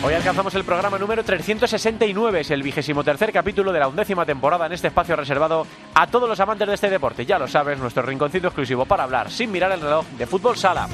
Hoy alcanzamos el programa número 369, es el vigésimo tercer capítulo de la undécima temporada en este espacio reservado a todos los amantes de este deporte. Ya lo sabes, nuestro rinconcito exclusivo para hablar sin mirar el reloj de fútbol sala.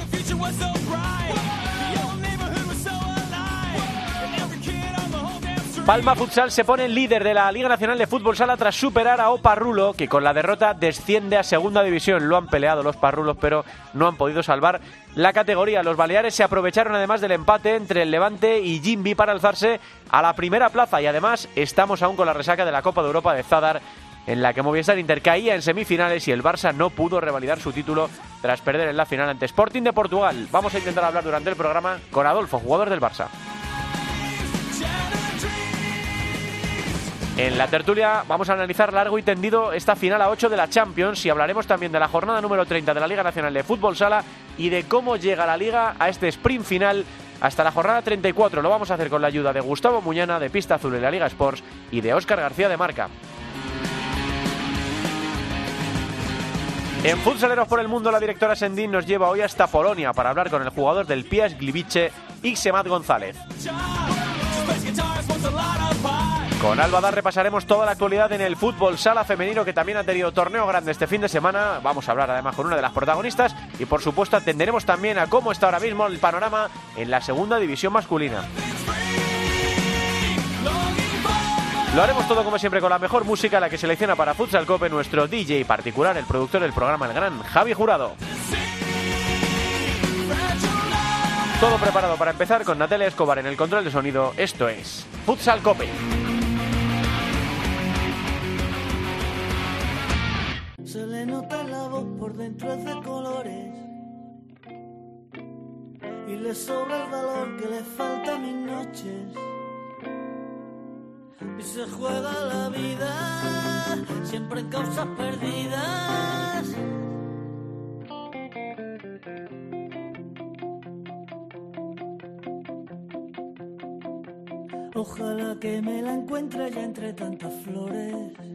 Palma Futsal se pone líder de la Liga Nacional de Fútbol Sala tras superar a Oparrulo, que con la derrota desciende a Segunda División. Lo han peleado los Parrulos, pero no han podido salvar la categoría. Los Baleares se aprovecharon además del empate entre el Levante y Jimby para alzarse a la primera plaza. Y además estamos aún con la resaca de la Copa de Europa de Zadar, en la que Movistar Inter caía en semifinales y el Barça no pudo revalidar su título tras perder en la final ante Sporting de Portugal. Vamos a intentar hablar durante el programa con Adolfo, jugador del Barça. En la tertulia vamos a analizar largo y tendido esta final a 8 de la Champions y hablaremos también de la jornada número 30 de la Liga Nacional de Fútbol Sala y de cómo llega la Liga a este sprint final hasta la jornada 34. Lo vamos a hacer con la ayuda de Gustavo Muñana de Pista Azul en la Liga Sports y de Óscar García de Marca. En Futsaleros por el Mundo, la directora Sendín nos lleva hoy hasta Polonia para hablar con el jugador del Pias Gliwice, Ixemat González. Con Alba repasaremos toda la actualidad en el fútbol sala femenino que también ha tenido torneo grande este fin de semana. Vamos a hablar además con una de las protagonistas y por supuesto atenderemos también a cómo está ahora mismo el panorama en la segunda división masculina. Lo haremos todo como siempre con la mejor música, la que selecciona para Futsal Cope nuestro DJ particular, el productor del programa, el gran Javi Jurado. Todo preparado para empezar con Natalia Escobar en el control de sonido. Esto es Futsal Cope. Dentro es de colores y le sobra el valor que le falta a mis noches. Y se juega la vida siempre en causas perdidas. Ojalá que me la encuentre ya entre tantas flores.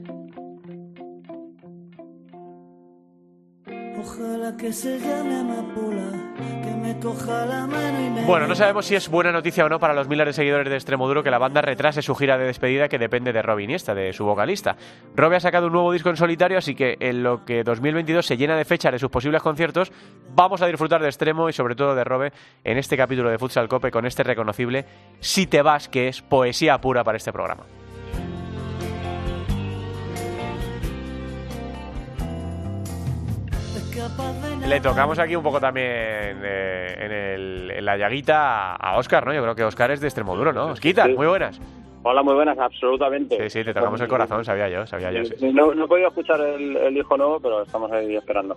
Ojalá que se llame amapola, que me coja la mano y me... Bueno, no sabemos si es buena noticia o no para los miles de seguidores de Extremoduro que la banda retrase su gira de despedida que depende de Robin Iniesta, de su vocalista. Robe ha sacado un nuevo disco en solitario, así que en lo que 2022 se llena de fechas de sus posibles conciertos, vamos a disfrutar de Extremo y sobre todo de Robe en este capítulo de Futsal Cope con este reconocible Si te vas, que es poesía pura para este programa. Le tocamos aquí un poco también eh, en, el- en la llaguita a Oscar, ¿no? Yo creo que Oscar es de Extremoduro, ¿no? Osquita, Sí. muy buenas. Hola, muy buenas, absolutamente. Sí, sí, te tocamos el corazón, sabía yo, sabía yo. sí, sí. No, no he podido escuchar el, el hijo nuevo, pero estamos ahí esperando.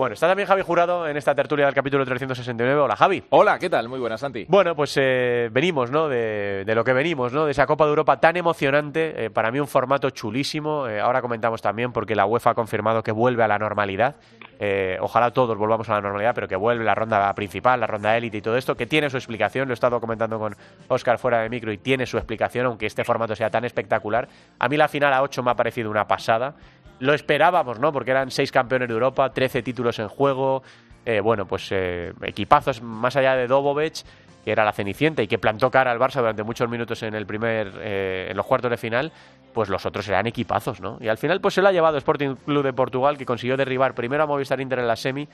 Bueno, está también Javi Jurado en esta tertulia del capítulo 369. Hola, Javi. Hola, ¿qué tal? Muy buenas, Santi. Bueno, pues eh, venimos, ¿no? De, de lo que venimos, ¿no? De esa Copa de Europa tan emocionante. eh, para mí un formato chulísimo. eh, ahora comentamos también porque la UEFA ha confirmado que vuelve a la normalidad. Eh, ojalá todos volvamos a la normalidad, pero que vuelve la ronda principal, la ronda élite y todo esto, que tiene su explicación. Lo he estado comentando con Oscar fuera de micro y tiene su explicación, aunque este formato sea tan espectacular. A mí la final a 8 me ha parecido una pasada. Lo esperábamos, ¿no? Porque eran seis campeones de Europa, 13 títulos en juego. eh, bueno, pues eh, equipazos más allá de Dobovec, que era la cenicienta y que plantó cara al Barça durante muchos minutos en el primer, eh, en los cuartos de final, pues los otros eran equipazos, ¿no? Y al final pues se lo ha llevado Sporting Club de Portugal, que consiguió derribar primero a Movistar Inter en la semi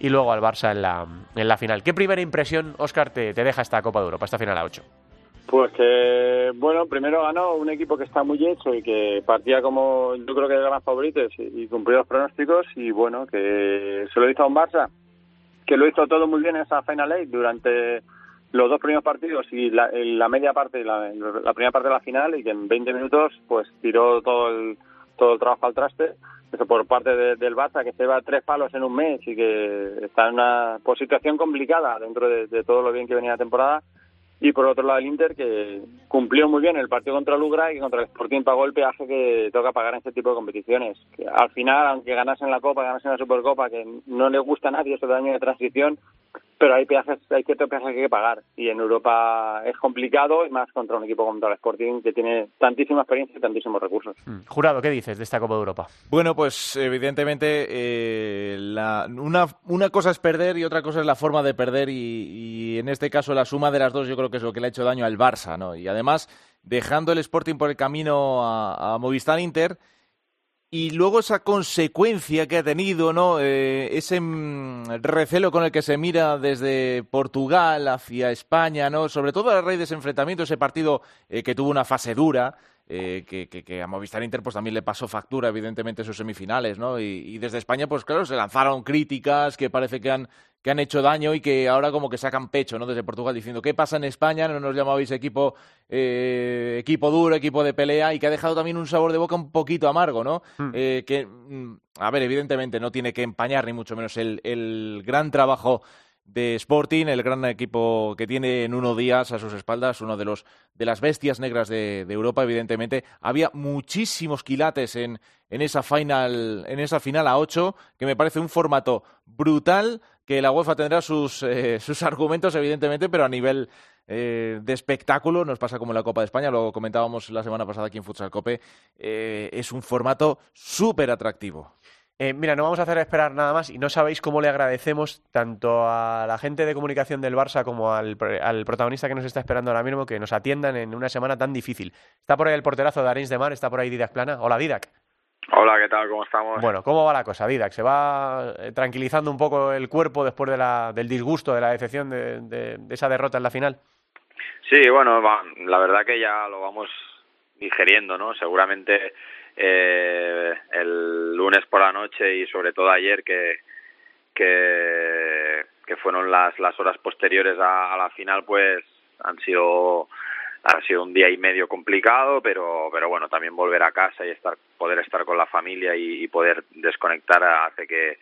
y luego al Barça en la, en la final. ¿Qué primera impresión, Oscar, te, te deja esta Copa de Europa, esta final a 8? Pues que, bueno, primero ganó un equipo que está muy hecho y que partía como, yo creo que de gran favoritos y, y cumplió los pronósticos y bueno, que se lo hizo a un Barça, que lo hizo todo muy bien en esa Final Eight durante los dos primeros partidos y la, media parte, la, la primera parte de la final y que en 20 minutos pues tiró todo el, todo el trabajo al traste. Eso por parte de- del Barça, que se va tres palos en un mes y que está en una situación complicada dentro de, de todo lo bien que venía la temporada y por otro lado el Inter que cumplió muy bien el partido contra el Ugra y contra el Sporting pagó el peaje que toca pagar en este tipo de competiciones. Que al final, aunque ganasen la Copa, ganasen la Supercopa, que no le gusta a nadie este año de transición, pero hay peajes, hay ciertos peajes que hay que pagar y en Europa es complicado y más contra un equipo como el Sporting que tiene tantísima experiencia y tantísimos recursos. Mm. Jurado, ¿qué dices de esta Copa de Europa? Bueno, pues evidentemente eh, la, una, una cosa es perder y otra cosa es la forma de perder y, y, en este caso la suma de las dos yo creo que es lo que le ha hecho daño al Barça, ¿no? Y además dejando el Sporting por el camino a, a Movistar Inter y luego esa consecuencia que ha tenido, ¿no? Eh, ese mm, recelo con el que se mira desde Portugal hacia España, ¿no? Sobre todo a raíz de ese enfrentamiento, ese partido eh, que tuvo una fase dura, eh, que, que, que, a Movistar Inter pues también le pasó factura, evidentemente, sus semifinales, ¿no? Y, y, desde España, pues claro, se lanzaron críticas que parece que han, que han hecho daño y que ahora como que sacan pecho, ¿no? Desde Portugal diciendo, ¿qué pasa en España? No nos llamabais equipo, eh, equipo duro, equipo de pelea y que ha dejado también un sabor de boca un poquito amargo, ¿no? Mm. Eh, que, mm, a ver, evidentemente no tiene que empañar ni mucho menos el, el gran trabajo de Sporting, el gran equipo que tiene en unos días a sus espaldas, uno de los de las bestias negras de, Europa, evidentemente. Había muchísimos quilates en, en esa final, en esa final a ocho, que me parece un formato brutal, que la UEFA tendrá sus, eh, sus argumentos, evidentemente, pero a nivel eh, de espectáculo, nos pasa como la Copa de España, lo comentábamos la semana pasada aquí en Futsal Cope, eh, es un formato súper atractivo. Eh, mira, no vamos a hacer esperar nada más y no sabéis cómo le agradecemos tanto a la gente de comunicación del Barça como al, al, protagonista que nos está esperando ahora mismo que nos atiendan en una semana tan difícil. Está por ahí el porterazo de Arins de Mar, está por ahí Didac Plana. Hola, Didac. Hola, ¿qué tal? ¿Cómo estamos? Bueno, ¿cómo va la cosa, Didac? ¿Se va eh, tranquilizando un poco el cuerpo después de la, del disgusto, de la decepción de, de, de esa derrota en la final? Sí, bueno, va, la verdad que ya lo vamos digeriendo, ¿no? Seguramente eh, el lunes por la noche y sobre todo ayer que que, fueron las las horas posteriores a, a, la final pues han sido ha sido un día y medio complicado pero pero bueno también volver a casa y estar poder estar con la familia y, poder desconectar hace que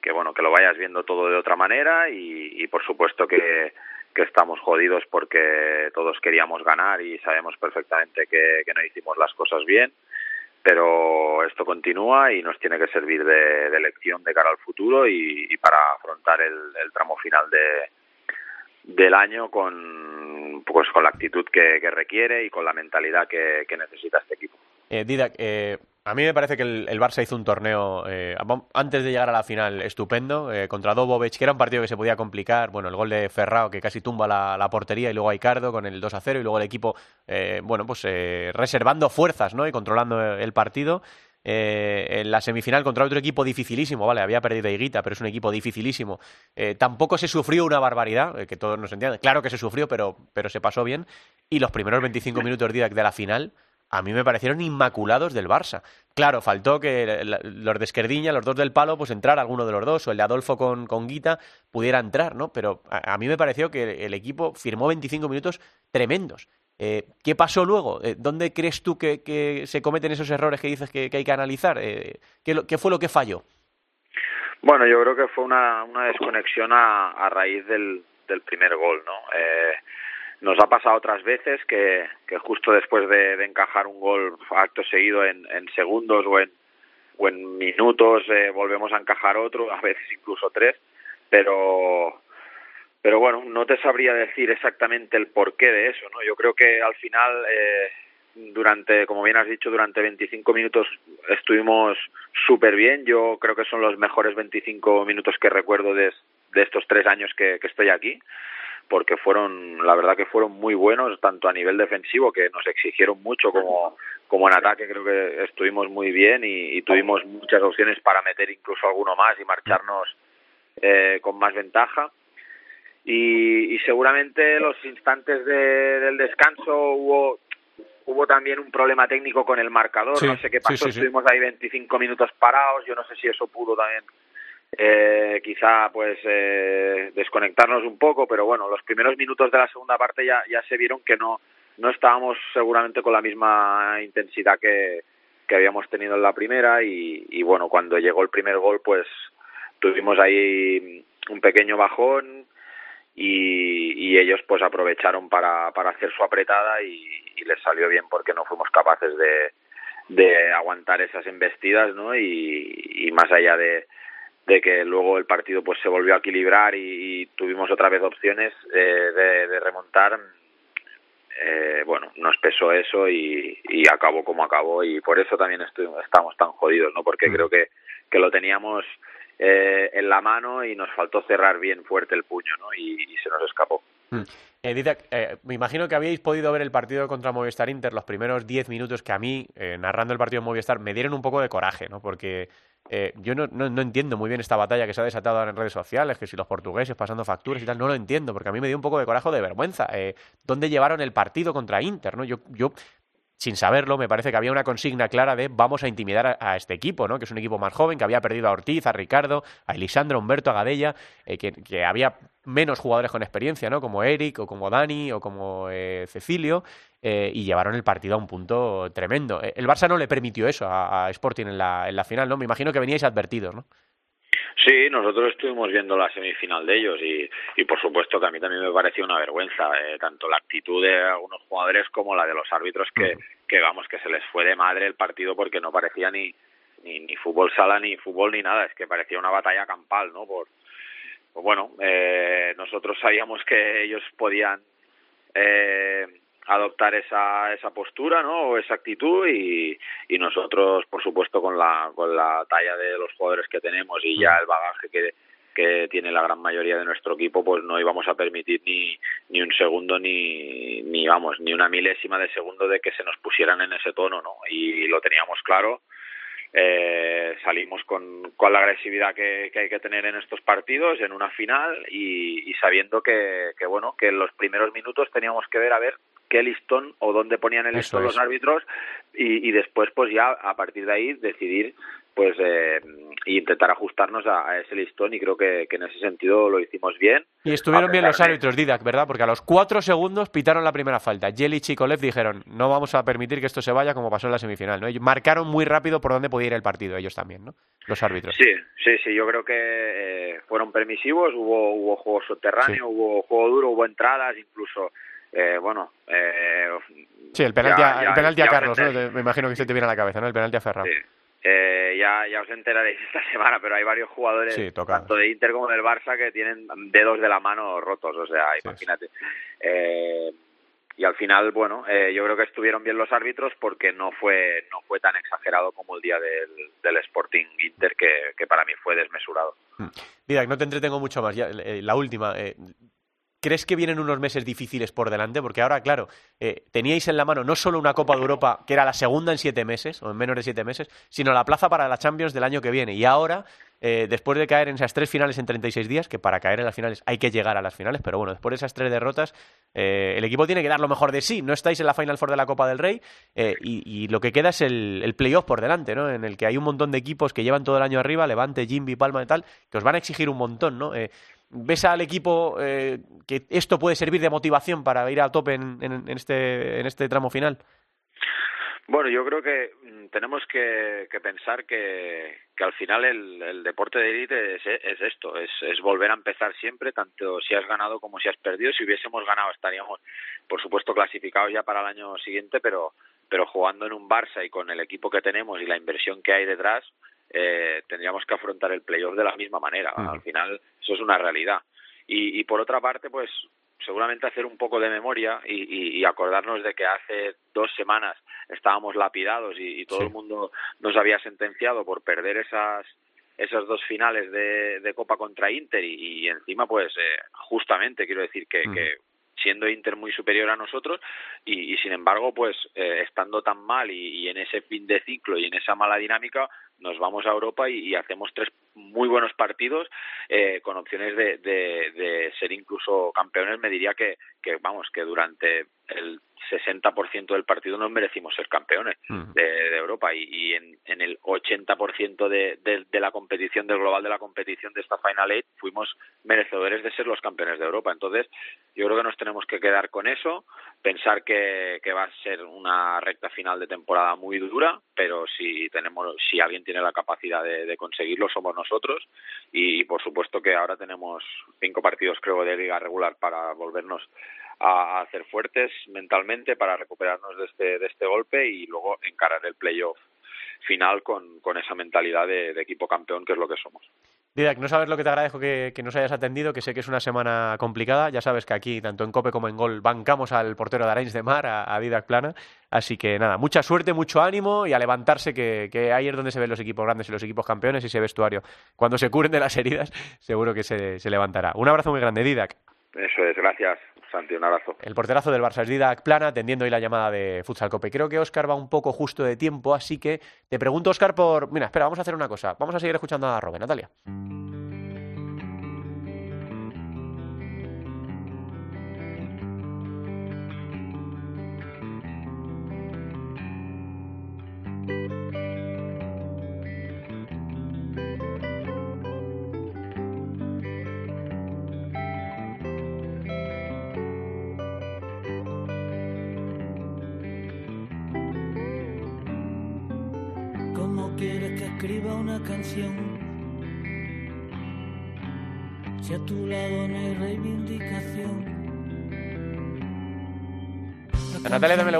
que bueno que lo vayas viendo todo de otra manera y, y por supuesto que que estamos jodidos porque todos queríamos ganar y sabemos perfectamente que no hicimos las cosas bien pero esto continúa y nos tiene que servir de, de lección de cara al futuro y, para afrontar el, tramo final de del año con pues con la actitud que, requiere y con la mentalidad que necesita este equipo. Eh, Didac, eh, a mí me parece que el, el, Barça hizo un torneo eh, antes de llegar a la final estupendo eh, contra Dobovic, que era un partido que se podía complicar. Bueno, el gol de Ferrao que casi tumba la, la portería y luego Aicardo con el 2 a 0 y luego el equipo, eh, bueno, pues reservando fuerzas ¿no? y controlando el partido. en la semifinal contra otro equipo dificilísimo, vale, había perdido Higuita, pero es un equipo dificilísimo. tampoco se sufrió una barbaridad, que todos nos entienden. Claro que se sufrió, pero, pero se pasó bien. Y los primeros 25 minutos de la final a mí me parecieron inmaculados del Barça. Claro, faltó que los de Esquerdiña, los dos del palo, pues entrar alguno de los dos, o el de Adolfo con, con Guita, pudiera entrar, ¿no? Pero a, mí me pareció que el equipo firmó 25 minutos tremendos. Eh, ¿Qué pasó luego? Eh, ¿Dónde crees tú que, se cometen esos errores que dices que, hay que analizar? Eh, ¿qué, ¿qué, fue lo que falló? Bueno, yo creo que fue una, una desconexión a, a raíz del, del primer gol, ¿no? Eh, nos ha pasado otras veces que, justo después de, encajar un gol acto seguido en, en segundos o en, minutos eh, volvemos a encajar otro, a veces incluso tres, pero pero bueno, no te sabría decir exactamente el porqué de eso, ¿no? Yo creo que al final eh, durante, como bien has dicho, durante 25 minutos estuvimos súper bien. Yo creo que son los mejores 25 minutos que recuerdo de, de estos tres años que estoy aquí porque fueron, la verdad que fueron muy buenos, tanto a nivel defensivo, que nos exigieron mucho, como, como en ataque creo que estuvimos muy bien y, y tuvimos muchas opciones para meter incluso alguno más y marcharnos eh, con más ventaja. Y, y seguramente los instantes de, del descanso hubo hubo también un problema técnico con el marcador, sí, no sé qué pasó, sí, sí, estuvimos ahí 25 minutos parados, yo no sé si eso pudo también eh, quizá pues eh, desconectarnos un poco, pero bueno, los primeros minutos de la segunda parte ya, ya se vieron que no, no estábamos seguramente con la misma intensidad que, que habíamos tenido en la primera y, bueno, cuando llegó el primer gol pues tuvimos ahí un pequeño bajón y, y ellos pues aprovecharon para, para hacer su apretada y, les salió bien porque no fuimos capaces de, de aguantar esas embestidas, ¿no? Y más allá de, de que luego el partido pues se volvió a equilibrar y, y tuvimos otra vez opciones eh, de, de, remontar, eh, bueno, nos pesó eso y, y acabó como acabó y por eso también estamos tan jodidos, ¿no? Porque creo que, que lo teníamos eh, en la mano y nos faltó cerrar bien fuerte el puño, ¿no? Y, y se nos escapó. Mm. Eh, eh, me imagino que habíais podido ver el partido contra Movistar Inter, los primeros 10 minutos que a mí, eh, narrando el partido de Movistar, me dieron un poco de coraje, ¿no? Porque yo no, entiendo muy bien esta batalla que se ha desatado en redes sociales, que si los portugueses pasando facturas y tal, no lo entiendo, porque a mí me dio un poco de coraje de vergüenza. ¿Dónde llevaron el partido contra Inter, no? Yo sin saberlo, me parece que había una consigna clara de vamos a intimidar a, este equipo, ¿no? Que es un equipo más joven, que había perdido a Ortiz, a Ricardo, a Elisandro, a Humberto, a Gadella, eh, que, que, había menos jugadores con experiencia, ¿no? Como Eric, o como Dani, o como eh, Cecilio, eh, y llevaron el partido a un punto tremendo. Eh, el Barça no le permitió eso a, a Sporting en la, en la final, ¿no? Me imagino que veníais advertidos, ¿no? Sí, nosotros estuvimos viendo la semifinal de ellos y, y por supuesto que a mí también me pareció una vergüenza, eh, tanto la actitud de algunos jugadores como la de los árbitros que, que vamos, que se les fue de madre el partido porque no parecía ni, ni, ni fútbol sala, ni fútbol, ni nada, es que parecía una batalla campal, ¿no? Por, pues bueno, eh, nosotros sabíamos que ellos podían eh, adoptar esa esa postura no o esa actitud y, y nosotros por supuesto con la con la talla de los jugadores que tenemos y ya el bagaje que que tiene la gran mayoría de nuestro equipo pues no íbamos a permitir ni ni un segundo ni ni vamos ni una milésima de segundo de que se nos pusieran en ese tono no y lo teníamos claro. Eh, salimos con, con la agresividad que, que hay que tener en estos partidos en una final y, y sabiendo que, que bueno que en los primeros minutos teníamos que ver a ver qué listón o dónde ponían el listón los árbitros y, y, después pues ya a partir de ahí decidir pues eh, intentar ajustarnos a, a, ese listón y creo que, que, en ese sentido lo hicimos bien. Y estuvieron bien los árbitros, Didac, ¿verdad? Porque a los cuatro segundos pitaron la primera falta. Jelic y Kolev dijeron, no vamos a permitir que esto se vaya como pasó en la semifinal, ¿no? Ellos marcaron muy rápido por dónde podía ir el partido, ellos también, ¿no? Los árbitros. Sí, sí, sí, yo creo que eh, fueron permisivos, hubo, hubo juego subterráneo, sí. hubo juego duro, hubo entradas, incluso eh, bueno. Eh, sí, el penalti, ya, a, el penalti a Carlos, ¿no? Me imagino que se te viene a la cabeza, ¿no? El penalti a Ferran. Sí. Eh, ya, ya os enteraréis esta semana, pero hay varios jugadores, sí, tanto de Inter como del Barça, que tienen dedos de la mano rotos, o sea, sí, imagínate. Eh, y al final, bueno, eh, yo creo que estuvieron bien los árbitros porque no fue no fue tan exagerado como el día del, del Sporting Inter, que, que para mí fue desmesurado. Mira, no te entretengo mucho más. Ya, eh, la última, eh, ¿Crees que vienen unos meses difíciles por delante? Porque ahora, claro, eh, teníais en la mano no solo una Copa de Europa, que era la segunda en siete meses, o en menos de siete meses, sino la plaza para la Champions del año que viene. Y ahora, eh, después de caer en esas tres finales en 36 días, que para caer en las finales hay que llegar a las finales, pero bueno, después de esas tres derrotas, eh, el equipo tiene que dar lo mejor de sí. No estáis en la Final Four de la Copa del Rey eh, y, y, lo que queda es el, el playoff por delante, ¿no? En el que hay un montón de equipos que llevan todo el año arriba, Levante, Jimby, Palma y tal, que os van a exigir un montón, ¿no? ¿Ves al equipo eh, que esto puede servir de motivación para ir a tope en, en, en, este, en este tramo final? Bueno, yo creo que mm, tenemos que, que pensar que, que, al final el, el deporte de élite es, es, esto, es, es, volver a empezar siempre, tanto si has ganado como si has perdido. Si hubiésemos ganado estaríamos, por supuesto, clasificados ya para el año siguiente, pero, pero jugando en un Barça y con el equipo que tenemos y la inversión que hay detrás, eh, tendríamos que afrontar el playoff de la misma manera. Uh -huh. Al final, eso es una realidad. Y, y por otra parte, pues seguramente hacer un poco de memoria y, y, y, acordarnos de que hace dos semanas estábamos lapidados y, todo sí. el mundo nos había sentenciado por perder esas esas dos finales de, de Copa contra Inter y, encima pues eh, justamente quiero decir que, que siendo Inter muy superior a nosotros y, y sin embargo pues eh, estando tan mal y, y, en ese fin de ciclo y en esa mala dinámica nos vamos a Europa y, hacemos tres muy buenos partidos eh, con opciones de, de, de, ser incluso campeones. Me diría que, que vamos que durante el 60% del partido nos merecimos ser campeones de, de Europa y, y en, en el 80% de, de, de la competición, del global de la competición de esta Final Eight, fuimos merecedores de ser los campeones de Europa. Entonces, yo creo que nos tenemos que quedar con eso, pensar que, que va a ser una recta final de temporada muy dura, pero si tenemos, si alguien tiene la capacidad de, de conseguirlo, somos nosotros. Y, por supuesto que ahora tenemos cinco partidos, creo, de liga regular para volvernos a hacer fuertes mentalmente para recuperarnos de este, de este golpe y luego encarar el playoff final con, con esa mentalidad de, de equipo campeón que es lo que somos. Didac, no sabes lo que te agradezco que, que nos hayas atendido, que sé que es una semana complicada. Ya sabes que aquí, tanto en Cope como en Gol, bancamos al portero de Arenys de Mar, a, a Didac Plana. Así que nada, mucha suerte, mucho ánimo y a levantarse, que, que ahí es donde se ven los equipos grandes y los equipos campeones y ese vestuario. Cuando se curen de las heridas, seguro que se, se levantará. Un abrazo muy grande, Didac. Eso es, gracias, Santi, un abrazo. El porterazo del Barça es Didac Plana, atendiendo hoy la llamada de Futsal Cope. Creo que Óscar va un poco justo de tiempo, así que te pregunto, Óscar, por... Mira, espera, vamos a hacer una cosa. Vamos a seguir escuchando a Robe, Natalia.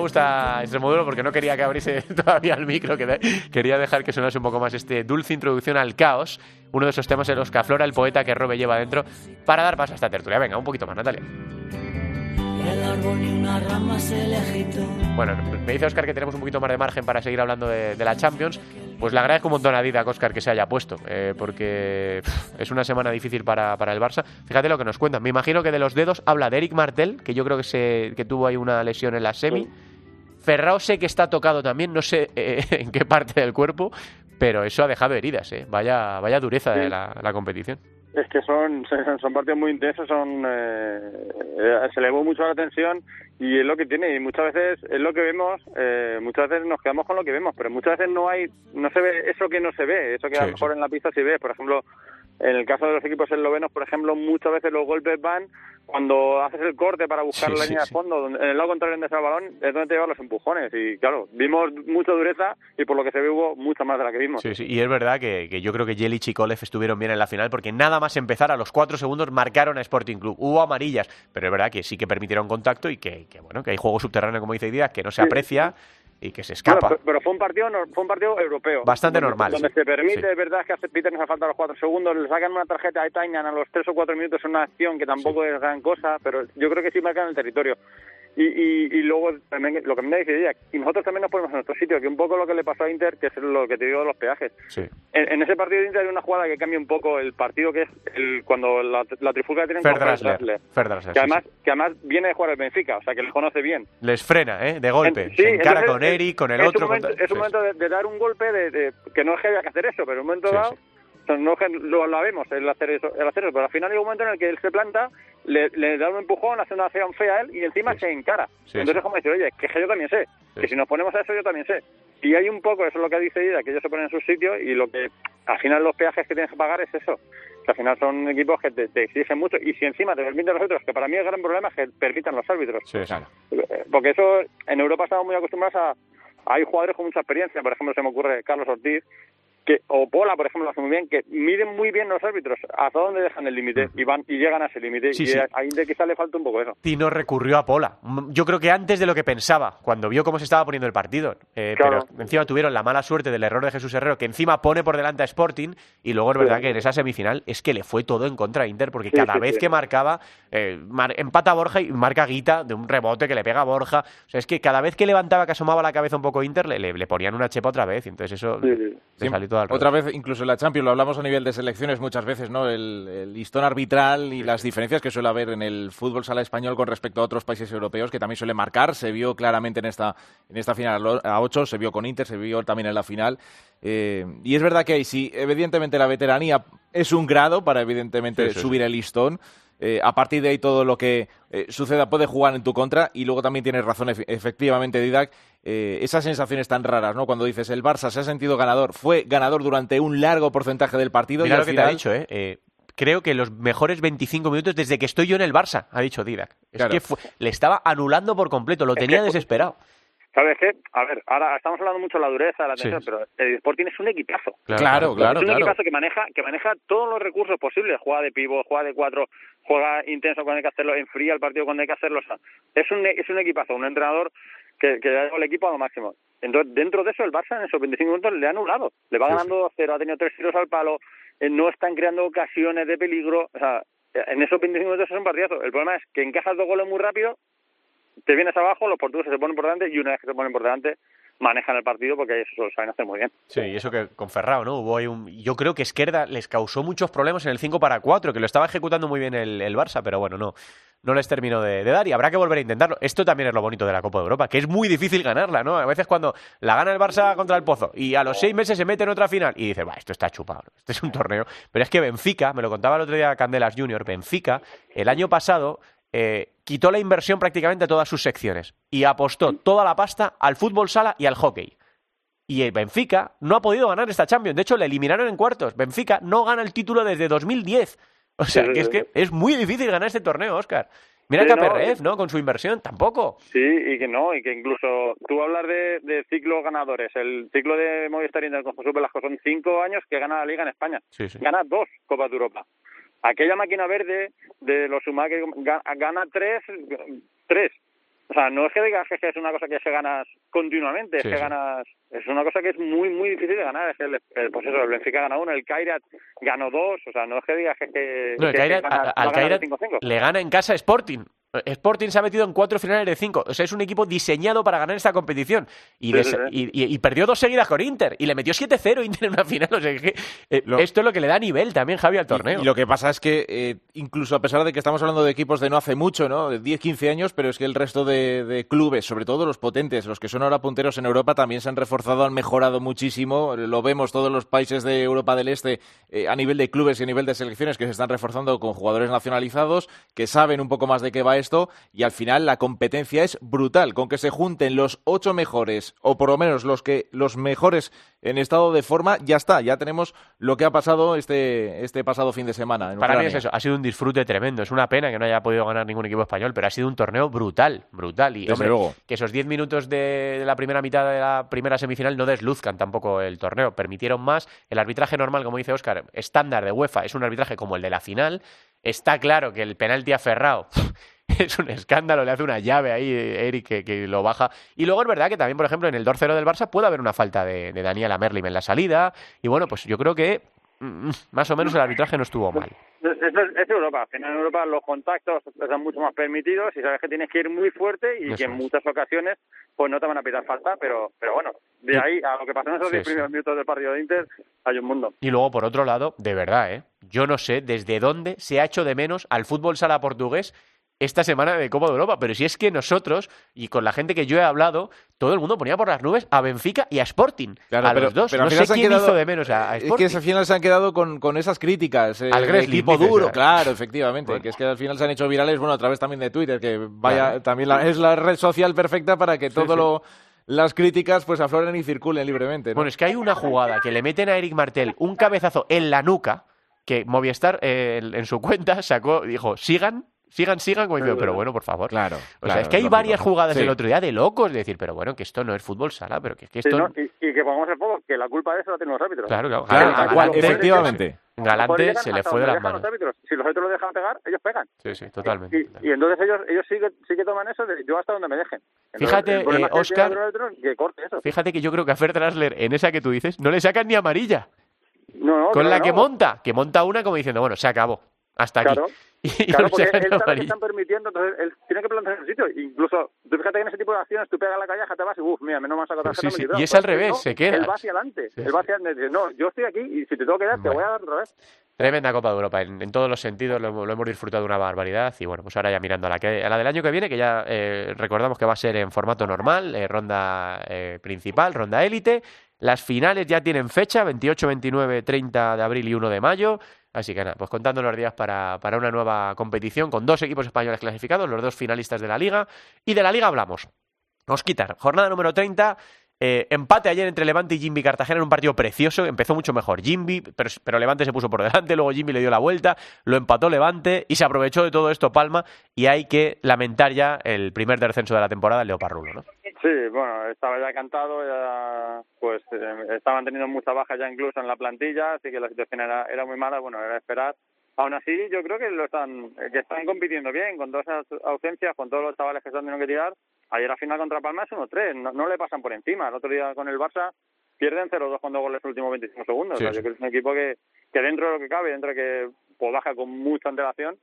Gusta Extremoduro porque no quería que abriese todavía el micro, que de- quería dejar que sonase un poco más este dulce introducción al caos, uno de esos temas en los que aflora el poeta que Robe lleva dentro, para dar paso a esta tertulia. Venga, un poquito más, Natalia. Y el árbol ni una rama se le agitó. Bueno, me dice Oscar que tenemos un poquito más de margen para seguir hablando de, de la Champions. Pues le agradezco un montón a Didac, Oscar, que se haya puesto, eh, porque pff, es una semana difícil para, para el Barça. Fíjate lo que nos cuentan. Me imagino que de los dedos habla de Eric Martel, que yo creo que, se, que tuvo ahí una lesión en la semi. Ferrao sé que está tocado también, no sé eh, en qué parte del cuerpo, pero eso ha dejado heridas, eh. Vaya, vaya dureza de la, la competición. Es que son, son partidos muy intensos, son eh, eh, se elevó mucho la tensión y es lo que tiene y muchas veces es lo que vemos, eh, muchas veces nos quedamos con lo que vemos, pero muchas veces no hay, no se ve eso que no se ve, eso que a lo mejor sí. en la pista se ve, por ejemplo, en el caso de los equipos eslovenos, por ejemplo, muchas veces los golpes van cuando haces el corte para buscar Sí, la línea sí. de fondo, en el lado contrario donde está el balón, es donde te llevan los empujones y claro, vimos mucha dureza y por lo que se ve hubo mucha más de la que vimos. Sí, sí, y es verdad que, que yo creo que Jelic y Kolev estuvieron bien en la final porque nada más empezar a los cuatro segundos marcaron a Sporting Club. Hubo amarillas, pero es verdad que sí que permitieron contacto y que, que, bueno que hay juego subterráneo, como dice Díaz, que no se aprecia y que se escapa. pero, pero fue un partido fue un partido europeo. Bastante Donde- normal, Donde sí. se permite, Sí. es verdad que hace Peter nos falta los cuatro segundos, le sacan una tarjeta de Tainan a los tres o cuatro minutos en una acción que tampoco es gran cosa, pero yo creo que sí marcan el territorio. Y, y, y luego también lo que me dice ella, y nosotros también nos ponemos en nuestro sitio, que un poco lo que le pasó a Inter, que es lo que te digo de los peajes. Sí. En, en ese partido de Inter hay una jugada que cambia un poco el partido, que es el, cuando la, la trifulca tienen Ferdrasler. Drasler, que sí, además, que además viene de jugar el Benfica, o sea que les conoce bien. sí. Les frena, ¿eh? De golpe. En- sí, se encara entonces, con Eric, con el es otro. Un momento, con- es un sí, momento de, de dar un golpe de, de- que no es que haya que hacer eso, pero en un momento Sí, dado sí. No lo, lo vemos el hacer eso, el hacer eso, pero al final hay un momento en el que él se planta, le, le da un empujón, hace una acción fea a él y encima Sí, se encara. Sí, Entonces es como decir, oye, que es que yo también sé, que si nos ponemos a eso yo también sé. Y hay un poco, eso es lo que dice Ida, que ellos se ponen en su sitio y lo que al final los peajes que tienes que pagar es eso. Que al final son equipos que te, te exigen mucho y si encima te permiten los otros, que para mí el gran problema es que permitan los árbitros. Sí. Eh, Porque eso, en Europa estamos muy acostumbrados a... Hay jugadores con mucha experiencia, por ejemplo, se me ocurre Carlos Ortiz, que o Pola, por ejemplo, lo hace muy bien, que miden muy bien los árbitros hasta dónde dejan el límite y van y llegan a ese límite. Sí, y sí. a Inter quizá le falta un poco eso. Tino recurrió a Pola. Yo creo que antes de lo que pensaba, cuando vio cómo se estaba poniendo el partido. Eh, Claro. Pero encima tuvieron la mala suerte del error de Jesús Herrero, que encima pone por delante a Sporting. Y luego es verdad Sí. que en esa semifinal es que le fue todo en contra a Inter, porque cada vez que marcaba, eh, mar- empata a Borja y marca Guita de un rebote que le pega a Borja. O sea, es que cada vez que levantaba, que asomaba la cabeza un poco Inter, le, le- le ponían una chepa otra vez. Entonces eso le- salió todo Otra vez, incluso en la Champions, lo hablamos a nivel de selecciones muchas veces, ¿no? El, el listón arbitral y las diferencias que suele haber en el fútbol sala español con respecto a otros países europeos, que también suele marcar. Se vio claramente en esta, en esta final a 8, se vio con Inter, se vio también en la final. Eh, y es verdad que ahí sí, evidentemente la veteranía es un grado para, evidentemente, Sí, sí, sí. subir el listón. Eh, a partir de ahí todo lo que eh, suceda puede jugar en tu contra y luego también tienes razón efe- efectivamente Didac eh, esas sensaciones tan raras no cuando dices el Barça se ha sentido ganador fue ganador durante un largo porcentaje del partido Mira y lo que final te ha dicho, ¿eh? Eh, Creo que los mejores 25 minutos desde que estoy yo en el Barça, ha dicho Didac. Es Claro. que fue- le estaba anulando por completo, lo tenía desesperado. ¿Sabes qué? A ver, ahora estamos hablando mucho de la dureza, de la Sí. tensión, pero el Sporting es un equipazo. claro claro es un claro equipazo que maneja que maneja todos los recursos posibles. Juega de pivo, juega de cuatro, juega intenso cuando hay que hacerlo, enfría el partido cuando hay que hacerlo. O sea, es un es un equipazo, un entrenador que, que lleva el equipo a lo máximo. Entonces, dentro de eso, el Barça en esos 25 minutos le ha anulado. Le va Sí, ganando 2-0, ha tenido tres tiros al palo, eh, no están creando ocasiones de peligro. O sea, en esos 25 minutos es un partidazo. El problema es que encajas dos goles muy rápido, te vienes abajo, los portugueses se ponen por delante y una vez que se ponen por delante manejan el partido porque eso lo saben hacer muy bien. Sí, y eso que con Ferrao, ¿no? Hubo ahí un... Yo creo que Esquerda les causó muchos problemas en el 5 para 4, que lo estaba ejecutando muy bien el, el Barça, pero bueno, no, no les terminó de, dar y habrá que volver a intentarlo. Esto también es lo bonito de la Copa de Europa, que es muy difícil ganarla, ¿no? A veces cuando la gana el Barça contra el Pozo y a los seis meses se mete en otra final y dices, va, esto está chupado, ¿no? este es un torneo. Pero es que Benfica, me lo contaba el otro día Candelas Junior, Benfica, el año pasado eh, quitó la inversión prácticamente a todas sus secciones y apostó toda la pasta al fútbol sala y al hockey. Y el Benfica no ha podido ganar esta Champions. De hecho, le eliminaron en cuartos. Benfica no gana el título desde 2010. O sea, que es que es muy difícil ganar este torneo, Oscar. Mira Sí, que no, Caperref, ¿no? Con su inversión, tampoco. Sí, y que no, y que incluso tú hablas de, de ciclos ganadores. El ciclo de Movistar Inter con José Velasco son cinco años que gana la Liga en España. Sí, sí. Gana dos Copas de Europa. Aquella máquina verde de los Schumacher ga- gana tres, tres. O sea, no es que digas que es una cosa que se ganas continuamente, Sí, es que sí. ganas, es una cosa que es muy, muy difícil de ganar. Es el, el- pues eso, el Benfica gana uno, el Kairat ganó dos, o sea, no es que digas que, No, el que Kairat- gana- al 5-5. le gana en casa Sporting. Sporting se ha metido en cuatro finales de cinco. O sea, es un equipo diseñado para ganar esta competición. Y, Sí, des- sí, sí. y- y- y perdió dos seguidas con Inter. Y le metió 7-0 Inter en una final. O sea, que, eh, Lo- esto es lo que le da nivel también, Javi, al torneo. Y, lo que pasa es que, eh, incluso a pesar de que estamos hablando de equipos de no hace mucho, ¿no? De 10, 15 años, pero es que el resto de, de clubes, sobre todo los potentes, los que son ahora punteros en Europa, también se han reforzado, han mejorado muchísimo. Lo vemos todos los países de Europa del Este eh, a nivel de clubes y a nivel de selecciones que se están reforzando con jugadores nacionalizados, que saben un poco más de qué va esto, y al final la competencia es brutal. Con que se junten los ocho mejores, o por lo menos los que los mejores en estado de forma, ya está, ya tenemos lo que ha pasado este, este pasado fin de semana. en Para mí es eso, ha sido un disfrute tremendo. Es una pena que no haya podido ganar ningún equipo español, pero ha sido un torneo brutal, brutal. Y Desde hombre, luego. que esos 10 minutos de, de la primera mitad de la primera semifinal no desluzcan tampoco el torneo. Permitieron más. El arbitraje normal, como dice Óscar, estándar de UEFA, es un arbitraje como el de la final. Está claro que el penalti aferrado es un escándalo, le hace una llave ahí Eric que, que lo baja. Y luego es verdad que también, por ejemplo, en el 2-0 del Barça puede haber una falta de, de Daniela Merlim en la salida. Y bueno, pues yo creo que mm, más o menos el arbitraje no estuvo mal. Es, es- Europa. Al final en Europa los contactos están mucho más permitidos y sabes que tienes que ir muy fuerte y Eso que en es. muchas ocasiones pues no te van a pitar falta, pero pero bueno, de ahí a lo que pasó en esos Sí, 10 sí. primeros minutos del partido de Inter hay un mundo. Y luego, por otro lado, de verdad, ¿eh? Yo no sé desde dónde se ha hecho de menos al fútbol sala portugués esta semana de Copa de Europa. Pero si es que nosotros, y con la gente que yo he hablado, todo el mundo ponía por las nubes a Benfica y a Sporting. Claro, a pero- los dos. pero no sé quién quedado- hizo de menos a, a Es Sporting. que al final se han quedado con, con esas críticas. eh, Al de Gresling, equipo duro, claro, efectivamente. Bueno. Que es que al final se han hecho virales, bueno, a través también de Twitter, que vaya, Claro. también la- es la red social perfecta para que todo sí. lo las críticas pues afloren y circulen libremente. ¿no? Bueno, es que hay una jugada que le meten a Eric Martel un cabezazo en la nuca que Movistar eh, en su cuenta sacó, dijo, sigan, sigan, sigan, como pero bueno, por favor. Claro, O sea, es que hay lógico. varias jugadas Sí. el otro día de locos, de decir, pero bueno, que esto no es fútbol sala, pero que, que Sí, esto... ¿no? y, y que pongamos el foco, que la culpa de eso la tienen los árbitros. Claro, claro. Claro, Galante- Galante- efectivamente. Galante se le fue de las Los manos. árbitros. Si los árbitros dejan pegar, ellos pegan. Sí, sí, totalmente. Y, y entonces ellos ellos sí que, sí que toman eso de yo hasta donde me dejen. Entonces, Fíjate, problema eh, es que que corte eso. Fíjate que yo creo que a Fer Drasler, en esa que tú dices, no le sacan ni amarilla. No, no, con claro la no. que monta, que monta una como diciendo, bueno, se acabó. Hasta aquí. Claro. Y Claro, no porque él sabe que están permitiendo, entonces él tiene que plantear su sitio. Incluso, tú fíjate que en ese tipo de acciones tú pegas la calleja, te vas y, uff, mira, menos mal saco tarjeta. Sí, me sí, y es al revés, no, se queda. Él va hacia adelante, Sí, él va hacia adelante. No, yo estoy aquí y si te tengo que dar, te Bueno. voy a dar otra vez. Tremenda Copa de Europa, en, en todos los sentidos lo, hemos- lo hemos disfrutado de una barbaridad y bueno, pues ahora ya mirando a la, que, a la del año que viene, que ya eh, recordamos que va a ser en formato normal, eh, ronda eh, principal, ronda élite, las finales ya tienen fecha, 28, 29, 30 de abril y 1 de mayo, Así que nada, pues contando los días para, para una nueva competición con dos equipos españoles clasificados, los dos finalistas de la liga. Y de la liga hablamos. Nos quitar. Jornada número 30. Eh, empate ayer entre Levante y Jimby Cartagena en un partido precioso. Empezó mucho mejor Jimby, pero, Levante se puso por delante. Luego Jimby le dio la vuelta, lo empató Levante y se aprovechó de todo esto Palma. Y hay que lamentar ya el primer descenso de la temporada, Leo Parrulo, ¿no? Sí, bueno, estaba ya cantado, ya pues eh, estaban teniendo muchas bajas ya incluso en la plantilla, así que la situación era, era muy mala, bueno, era esperar. Aún así, yo creo que lo están que están compitiendo bien, con todas esas ausencias, con todos los chavales que están teniendo que tirar. Ayer a final contra Palma es 1-3, no, no le pasan por encima. El otro día con el Barça pierden 0-2 con dos goles los últimos 25 segundos. Sí, o sea, sí. yo creo que es un equipo que, que dentro de lo que cabe, dentro de que pues, baja con mucha antelación,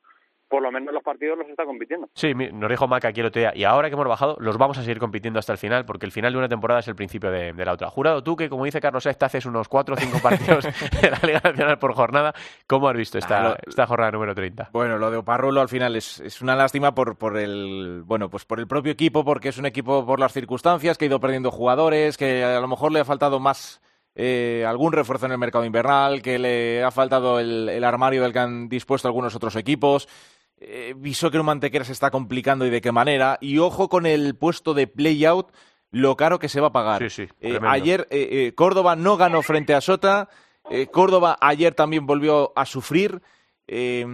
por lo menos los partidos los está compitiendo. Sí, mi- nos dijo Maca aquí el otro día. Y ahora que hemos bajado, los vamos a seguir compitiendo hasta el final, porque el final de una temporada es el principio de, de la otra. Jurado, tú que, como dice Carlos Sexta, haces unos 4 o 5 partidos de la Liga Nacional por jornada. ¿Cómo has visto esta, Claro. esta jornada número 30? Bueno, lo de Oparrulo al final es, es una lástima por, por el bueno, pues por el propio equipo, porque es un equipo por las circunstancias, que ha ido perdiendo jugadores, que a lo mejor le ha faltado más eh, algún refuerzo en el mercado invernal, que le ha faltado el, el armario del que han dispuesto algunos otros equipos. Eh, Viso que un Mantequera se está complicando y de qué manera. Y ojo con el puesto de play-out, lo caro que se va a pagar. Sí, sí, Eh, ayer eh, eh, Córdoba no ganó frente a Sota. Córdoba ayer también volvió a sufrir. Eh,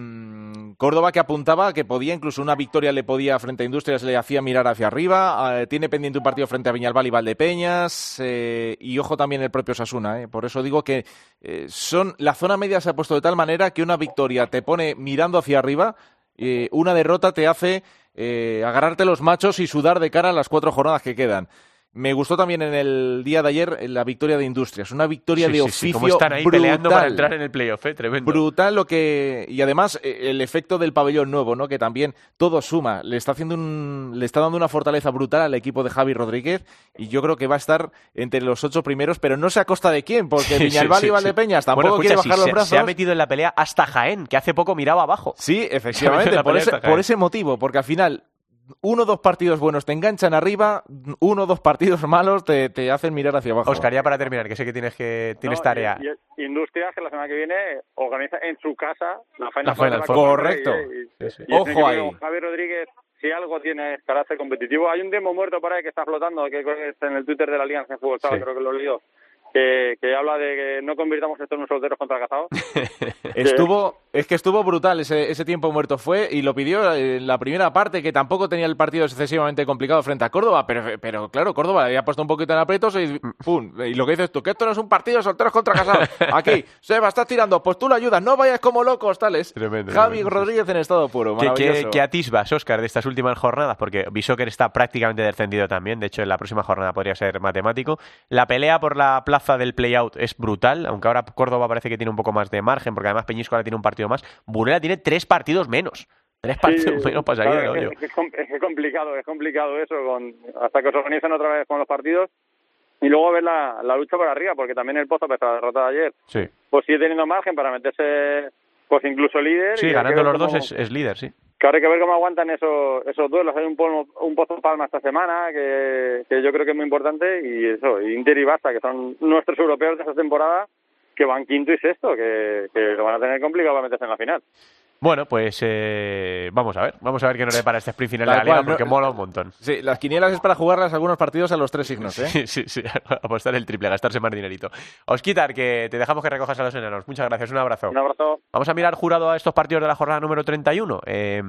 Córdoba que apuntaba que podía, incluso una victoria le podía frente a Industrias, le hacía mirar hacia arriba. eh, tiene pendiente un partido frente a Viñalbal y Valdepeñas. eh, y ojo también el propio Sasuna. eh. Por eso digo que eh, son la zona media se ha puesto de tal manera que una victoria te pone mirando hacia arriba. eh, una derrota te hace agarrarte los machos y sudar de cara a las cuatro jornadas que quedan. Me gustó también en el día de ayer la victoria de Industrias, una victoria Sí, de sí, oficio sí, cómo están ahí peleando para brutal. entrar en el playoff, ¿eh? Tremendo. Brutal lo que y además eh, el efecto del pabellón nuevo, ¿no? Que también todo suma, le está haciendo un le está dando una fortaleza brutal al equipo de Javi Rodríguez y yo creo que va a estar entre los ocho primeros, pero no sé a costa de quién, porque Viñalbal y. Valdepeñas tampoco Bueno, quiere bajar los se- brazos. Se ha metido en la pelea hasta Jaén, que hace poco miraba abajo. Sí, efectivamente, por ese motivo, porque al final uno o dos partidos buenos te enganchan arriba, uno o dos partidos malos te, te hacen mirar hacia abajo. Oscar, ya para terminar, que sé que tienes que tienes No, tarea. Y, y Industrias, que la semana que viene organiza en su casa la Final La Final Four. Correcto. ¿eh? Y- Sí, sí. y es Ojo ahí. como Javi Rodríguez, si algo tiene carácter competitivo. Hay un demo muerto por ahí que está flotando, que creo que está en el Twitter de la Alianza de Fútbol Sí. creo que lo he leído, que, que habla de que no convirtamos esto en un solteros contra casados. Estuvo, es que estuvo brutal ese, ese tiempo muerto fue y lo pidió en la primera parte, que tampoco tenía el partido excesivamente complicado frente a Córdoba, pero, pero claro, Córdoba había puesto un poquito en aprietos y ¡pum! Y lo que dices tú, que esto no es un partido de solteros contra casados. Aquí, Seba, estás tirando, pues tú lo ayudas, no vayas como locos, tales. Tremendo, Javi tremendo, Rodríguez en estado puro, ¿Qué, qué, maravilloso. qué atisbas, Oscar, de estas últimas jornadas? Porque Bishoker está prácticamente descendido también. De hecho, en la próxima jornada podría ser matemático. La pelea por la plaza del play-out es brutal, aunque ahora Córdoba parece que tiene un poco más de margen, porque además Peñisco ahora tiene un partido más. Burela tiene tres partidos menos. Tres partidos Sí, menos para salir claro, del es, es, complicado, es complicado eso, con, hasta que se organizan otra vez con los partidos. Y luego ver la, la lucha por arriba, porque también el Pozo, pese a la derrota de ayer, Sí, pues sigue teniendo margen para meterse pues incluso líder. sí y ganando los dos es, es líder, sí. Que ahora hay que ver cómo aguantan esos, esos duelos. Hay un, polvo- un Pozo Palma esta semana que, que yo creo que es muy importante y eso, Inter y Barça, que son nuestros europeos de esta temporada, que van quinto y sexto, que, que lo van a tener complicado para meterse en la final. Bueno, pues eh, vamos a ver. Vamos a ver qué nos depara este sprint final de la liga, porque no- mola un montón. Sí, las quinielas es para jugarlas algunos partidos a los tres signos, ¿eh? Sí, sí, sí, apostar el triple, gastarse más dinerito. Osquitar, que te dejamos que recojas a los enanos. Muchas gracias, un abrazo. Un abrazo. Vamos a mirar jurado a estos partidos de la jornada número 31. Eh,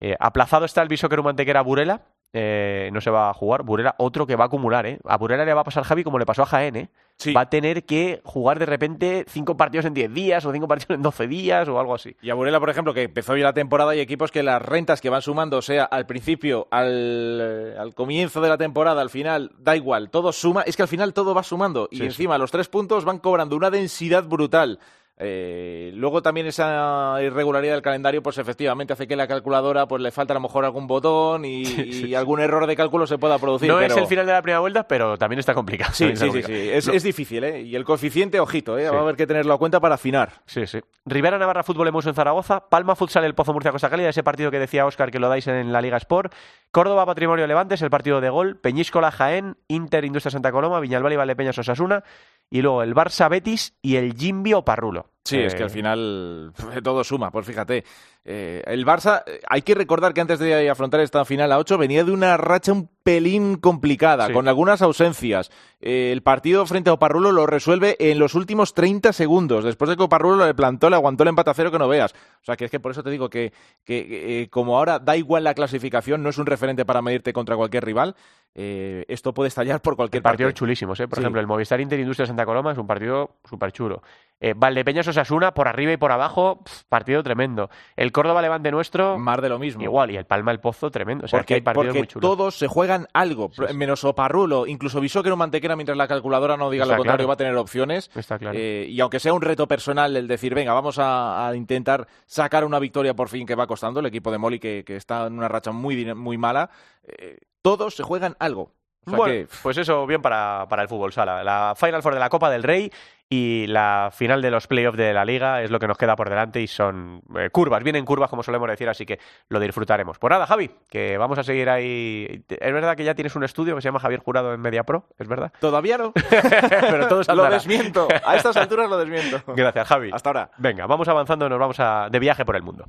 eh, aplazado está el Bishoker Mantequera Burela. Eh, no se va a jugar. Burela, otro que va a acumular, ¿eh? A Burela le va a pasar Javi como le pasó a Jaén, ¿eh? Sí. Va a tener que jugar de repente cinco partidos en 10 días o cinco partidos en 12 días o algo así. Y a Burela, por ejemplo, que empezó ya la temporada y equipos que las rentas que van sumando, sea al principio, al, eh, al comienzo de la temporada, al final, da igual, todo suma. Es que al final todo va sumando. Y Sí, sí. encima los tres puntos van cobrando una densidad brutal. Eh, luego también esa irregularidad del calendario, pues efectivamente hace que la calculadora pues le falta a lo mejor algún botón y, y algún error de cálculo se pueda producir. no es el final de la primera vuelta, pero también está complicado. Sí, está sí, sí, sí. complicado. Es, No- es difícil, ¿eh? Y el coeficiente, ojito, ¿eh? Va a haber que tenerlo a cuenta para afinar. Sí, sí. Rivera Navarra Fútbol Hemos en Zaragoza, Palma Futsal El Pozo Murcia Costa Cálida, ese partido que decía Óscar que lo dais en la Liga Sport, Córdoba Patrimonio Levante es el partido de gol, Peñíscola Jaén, Inter Industria Santa Coloma, Viñalbal y Valdepeñas Osasuna, y luego el Barça Betis y el Jimbi Parrulo. Sí, es que al Eh, final todo suma, pues fíjate. Eh, el Barça, eh, hay que recordar que antes de afrontar esta final a 8 venía de una racha un pelín complicada, Sí. con algunas ausencias. Eh, el partido frente a Oparrulo lo resuelve en los últimos 30 segundos, después de que Oparrulo le plantó, le aguantó el empate a cero que no veas. O sea, que es que por eso te digo que, que, eh, como ahora da igual la clasificación, no es un referente para medirte contra cualquier rival, esto puede estallar por cualquier partidos parte. chulísimos, ¿eh? Por Sí. ejemplo, el Movistar Inter Industria Santa Coloma es un partido súper chulo. Eh, Valdepeñas Osasuna, por arriba y por abajo, pf, partido tremendo. El Córdoba Levante nuestro, Más de lo mismo. igual. Y el Palma el Pozo, tremendo. O sea, Porque, hay partidos porque muy chulos. todos se juegan algo, Sí, sí. menos Oparrulo. Incluso Visó que no mantequera mientras la calculadora no diga Está lo contrario, claro. va a tener opciones. Está claro. Eh, y aunque sea un reto personal el decir, venga, vamos a, a intentar sacar una victoria por fin que va costando el equipo de Moli, que, que está en una racha muy, muy mala, eh, todos se juegan algo. O sea bueno, que, pues eso bien para, para el fútbol sala. La Final Four de la Copa del Rey y la final de los playoffs de la Liga es lo que nos queda por delante y son eh, curvas, vienen curvas como solemos decir, así que lo disfrutaremos. Pues nada, Javi, que vamos a seguir ahí. Es verdad que ya tienes un estudio que se llama Javier Jurado en Media Pro, ¿es verdad? todavía no. Pero todo lo desmiento. A estas alturas lo desmiento. Gracias, Javi. Hasta ahora. Venga, vamos avanzando, nos vamos a, de viaje por el mundo.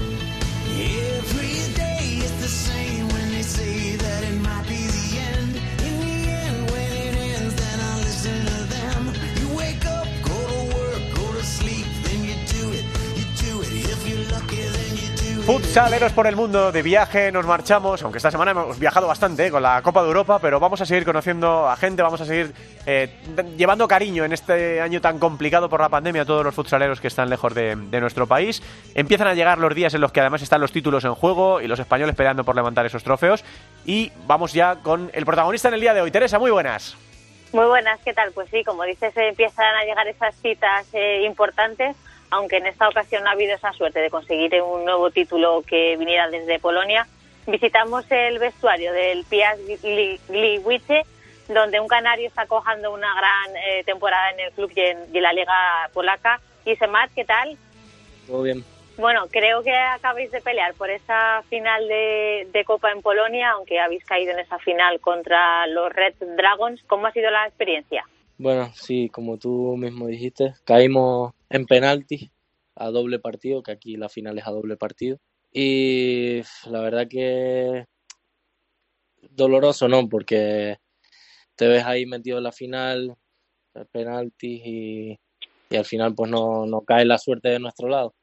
Futsaleros por el mundo, de viaje nos marchamos, aunque esta semana hemos viajado bastante eh, con la Copa de Europa, pero vamos a seguir conociendo a gente, vamos a seguir eh, llevando cariño en este año tan complicado por la pandemia a todos los futsaleros que están lejos de, de nuestro país. Empiezan a llegar los días en los que además están los títulos en juego y los españoles peleando por levantar esos trofeos. Y vamos ya con el protagonista en el día de hoy. Teresa, muy buenas. Muy buenas, ¿qué tal? Pues sí, como dices, eh, empiezan a llegar esas citas eh, importantes, aunque en esta ocasión no ha habido esa suerte de conseguir un nuevo título que viniera desde Polonia. Visitamos el vestuario del Piast Gliwice, donde un canario está cojando una gran eh, temporada en el club y en, y en la liga polaca. Y Semat, ¿qué tal? Todo bien. Bueno, creo que acabáis de pelear por esa final de, de Copa en Polonia, aunque habéis caído en esa final contra los Red Dragons. ¿Cómo ha sido la experiencia? Bueno, sí, como tú mismo dijiste, caímos en penalti a doble partido, que aquí la final es a doble partido. Y la verdad que doloroso, ¿no? Porque te ves ahí metido en la final, penaltis y, y al final pues no, no cae la suerte de nuestro lado.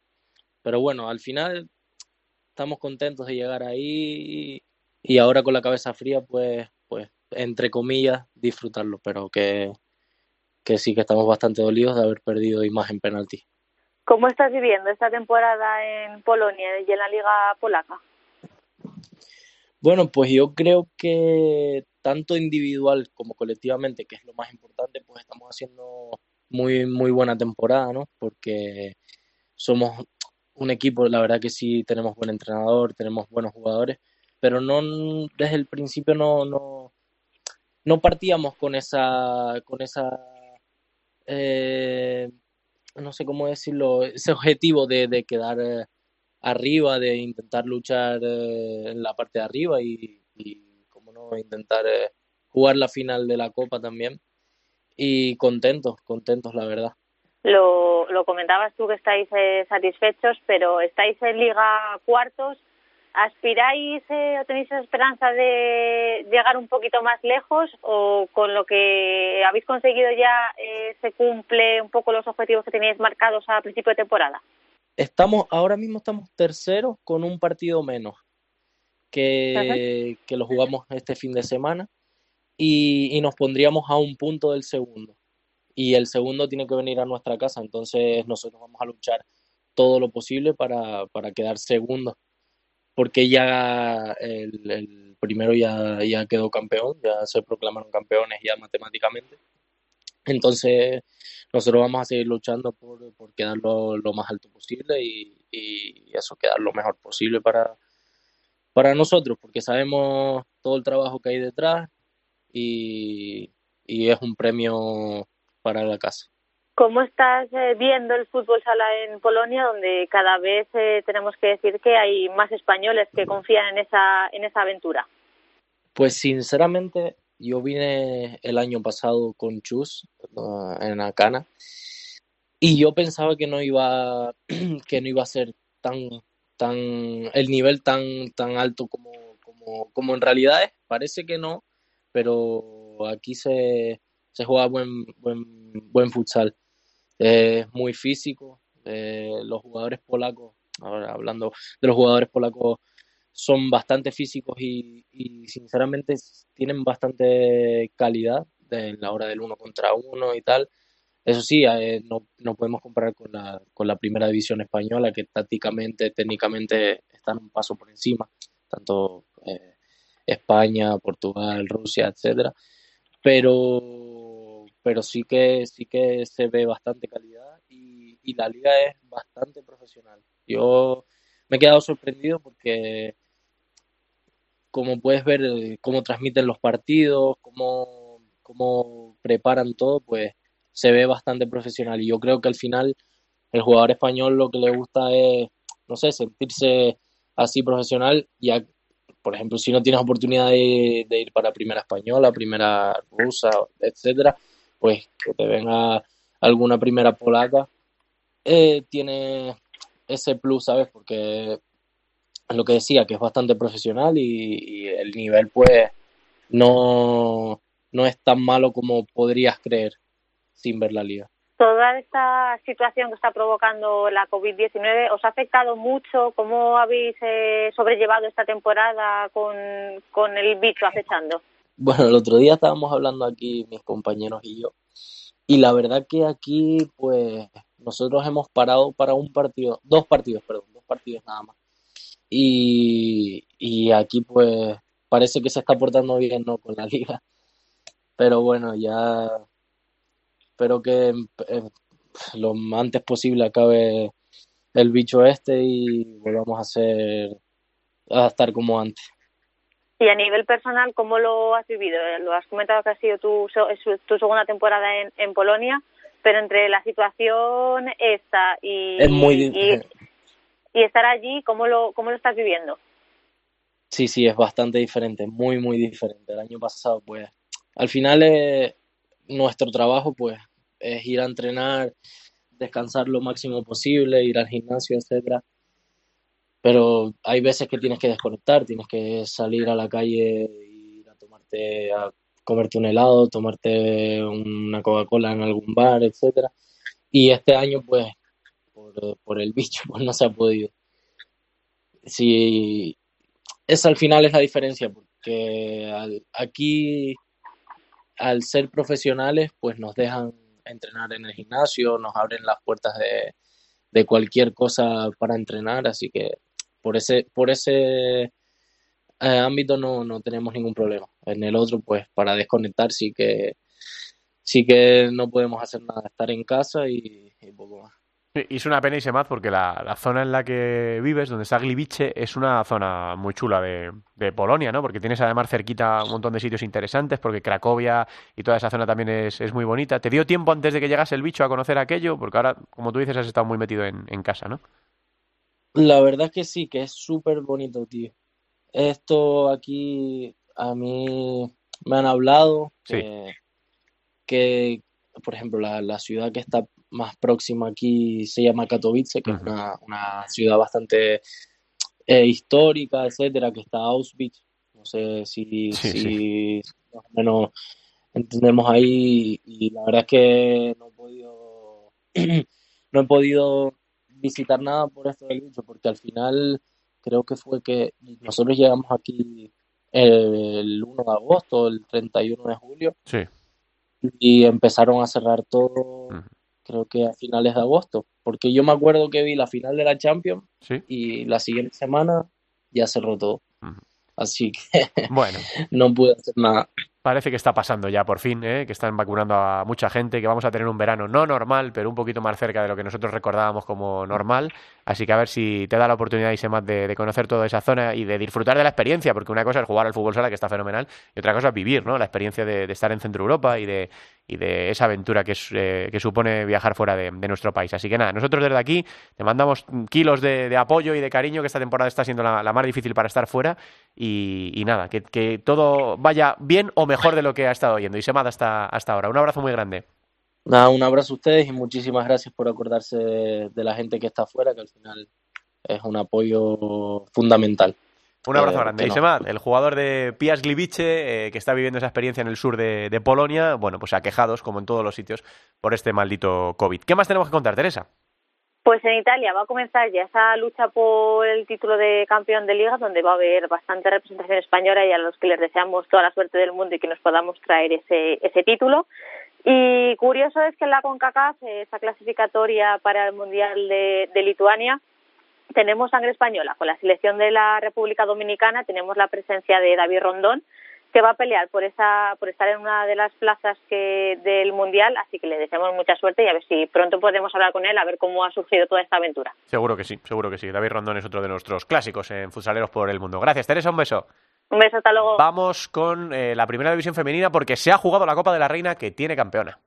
Pero bueno, al final estamos contentos de llegar ahí y, y ahora con la cabeza fría pues, pues entre comillas, disfrutarlo, pero que, que sí que estamos bastante dolidos de haber perdido y más en penalti. ¿Cómo estás viviendo esta temporada en Polonia y en la liga polaca? Bueno, pues yo creo que tanto individual como colectivamente, que es lo más importante, pues estamos haciendo muy, muy buena temporada, ¿no? Porque somos un equipo, la verdad que sí tenemos buen entrenador, tenemos buenos jugadores, pero no desde el principio no, no, no partíamos con esa, con esa eh, no sé cómo decirlo, ese objetivo de, de quedar eh, arriba, de intentar luchar eh, en la parte de arriba y, y como no, intentar eh, jugar la final de la Copa también. Y contentos, contentos, la verdad. Lo, lo comentabas tú que estáis eh, satisfechos, pero estáis en liga cuartos. ¿Aspiráis eh, o tenéis esperanza de llegar un poquito más lejos o con lo que habéis conseguido ya eh, se cumple un poco los objetivos que teníais marcados a principio de temporada? Estamos, ahora mismo estamos terceros con un partido menos que, que lo jugamos este fin de semana y, y nos pondríamos a un punto del segundo. Y el segundo tiene que venir a nuestra casa, entonces nosotros vamos a luchar todo lo posible para, para quedar segundo porque ya el, primero ya, quedó campeón, ya se proclamaron campeones ya matemáticamente. Entonces, nosotros vamos a seguir luchando por, por quedar lo, más alto posible y, eso, quedar lo mejor posible para, para nosotros, porque sabemos todo el trabajo que hay detrás y es un premio para la casa. ¿Cómo estás eh, viendo el fútbol sala en Polonia, donde cada vez eh, tenemos que decir que hay más españoles que confían en esa, en esa aventura? Pues sinceramente, yo vine el año pasado con Chus uh, en Acana y yo pensaba que no iba que no iba a ser tan tan el nivel tan tan alto como como como en realidad es. Parece que no, pero aquí se se juega buen buen buen futsal. Es muy físico. eh, los jugadores polacos, ahora hablando de los jugadores polacos, son bastante físicos y, y sinceramente tienen bastante calidad en la hora del uno contra uno y tal. Eso sí, eh, no, no podemos comparar con la, con la primera división española, que tácticamente, técnicamente están un paso por encima, tanto eh, España, Portugal, Rusia, etcétera. Pero, pero sí que sí que se ve bastante calidad y, y la liga es bastante profesional. Yo me he quedado sorprendido porque como puedes ver eh, cómo transmiten los partidos, cómo, cómo preparan todo, pues se ve bastante profesional. Y yo creo que al final el jugador español lo que le gusta es, no sé, sentirse así profesional. Ya, por ejemplo, si no tienes oportunidad de, de ir para primera española, primera rusa, etcétera, pues que te venga alguna primera polaca, eh, tiene ese plus, ¿sabes? Porque lo que decía, que es bastante profesional y, el nivel, pues, no, no es tan malo como podrías creer sin ver la liga. Toda esta situación que está provocando la COVID-19, ¿os ha afectado mucho? ¿Cómo habéis eh, sobrellevado esta temporada con, con el bicho acechando? Bueno, el otro día estábamos hablando aquí mis compañeros y yo, y la verdad que aquí, pues, nosotros hemos parado para un partido, dos partidos, perdón, dos partidos nada más. Y, y aquí, pues, parece que se está portando bien, ¿no? Con la liga. Pero bueno, ya espero que eh, lo antes posible acabe el bicho este y volvamos a ser, a estar como antes. Y a nivel personal, ¿cómo lo has vivido? Eh, Lo has comentado que ha sido tu, tu segunda temporada en, en Polonia, pero entre la situación esta y, Es muy di- y, y estar allí, ¿cómo lo, ¿cómo lo estás viviendo? Sí, sí, es bastante diferente, muy, muy diferente. El año pasado, pues, al final eh, nuestro trabajo, pues, es ir a entrenar, descansar lo máximo posible, ir al gimnasio, etcétera. Pero hay veces que tienes que desconectar, tienes que salir a la calle, ir a tomarte, a comerte un helado, tomarte una Coca-Cola en algún bar, etcétera. Y este año, pues, por, el bicho, pues no se ha podido. Sí, esa al final es la diferencia, porque aquí, al ser profesionales, pues nos dejan entrenar en el gimnasio, nos abren las puertas de, de cualquier cosa para entrenar, así que por ese, por ese eh, ámbito no, no tenemos ningún problema. En el otro, pues para desconectar sí que sí que no podemos hacer nada, estar en casa y, poco más. Y es una pena y se más porque la, la zona en la que vives, donde está Gliwice, es una zona muy chula de, de Polonia, ¿no? Porque tienes además cerquita un montón de sitios interesantes, porque Cracovia y toda esa zona también es, es muy bonita. ¿Te dio tiempo antes de que llegase el bicho a conocer aquello? Porque ahora, como tú dices, has estado muy metido en, en casa, ¿no? La verdad es que sí, que es súper bonito, tío. Esto aquí a mí me han hablado Sí. que, que, por ejemplo, la, la ciudad que está más próxima aquí se llama Katowice, que es una, una ciudad bastante eh, histórica, etcétera, que está Auschwitz. No sé si, Sí, si más o menos entendemos ahí y la verdad es que no he podido no he podido visitar nada por esto del bicho porque al final creo que fue que nosotros llegamos aquí el 1 de agosto, el 31 de julio Sí. y empezaron a cerrar todo creo que a finales de agosto porque yo me acuerdo que vi la final de la Champions Sí. y la siguiente semana ya cerró todo. Así que Bueno, no pude hacer nada parece que está pasando ya por fin, ¿eh? que están vacunando a mucha gente, que vamos a tener un verano no normal, pero un poquito más cerca de lo que nosotros recordábamos como normal. Así que a ver si te da la oportunidad, Isemat, de, de conocer toda esa zona y de disfrutar de la experiencia, porque una cosa es jugar al fútbol sala, que está fenomenal, y otra cosa es vivir, ¿no? La experiencia de, estar en Centro Europa y de, y de esa aventura que, eh, supone viajar fuera de, nuestro país. Así que nada, nosotros desde aquí te mandamos kilos de, apoyo y de cariño, que esta temporada está siendo la, más difícil para estar fuera y, nada, que, todo vaya bien o mejor de lo que ha estado yendo. Y se manda hasta, hasta ahora. Un abrazo muy grande. Nada, un abrazo a ustedes y muchísimas gracias por acordarse de, de la gente que está afuera, que al final es un apoyo fundamental. Un abrazo Eh, grande. no. Isemat, el jugador de Pias Gliwice, eh, que está viviendo esa experiencia en el sur de, de Polonia, bueno, pues aquejados, como en todos los sitios, por este maldito COVID. ¿Qué más tenemos que contar, Teresa? Pues en Italia va a comenzar ya esa lucha por el título de campeón de liga, donde va a haber bastante representación española y a los que les deseamos toda la suerte del mundo y que nos podamos traer ese, ese título. Y curioso es que en la CONCACAF, esa clasificatoria para el Mundial de, Lituania, tenemos sangre española. Con la selección de la República Dominicana tenemos la presencia de David Rondón, que va a pelear por esa por estar en una de las plazas que del mundial, así que le deseamos mucha suerte y a ver si pronto podemos hablar con él a ver cómo ha surgido toda esta aventura. Seguro que sí, seguro que sí. David Rondón es otro de nuestros clásicos en futsaleros por el mundo. Gracias, Teresa, un beso. Un beso, hasta luego. Vamos con eh, la primera división femenina porque se ha jugado la Copa de la Reina que tiene campeona.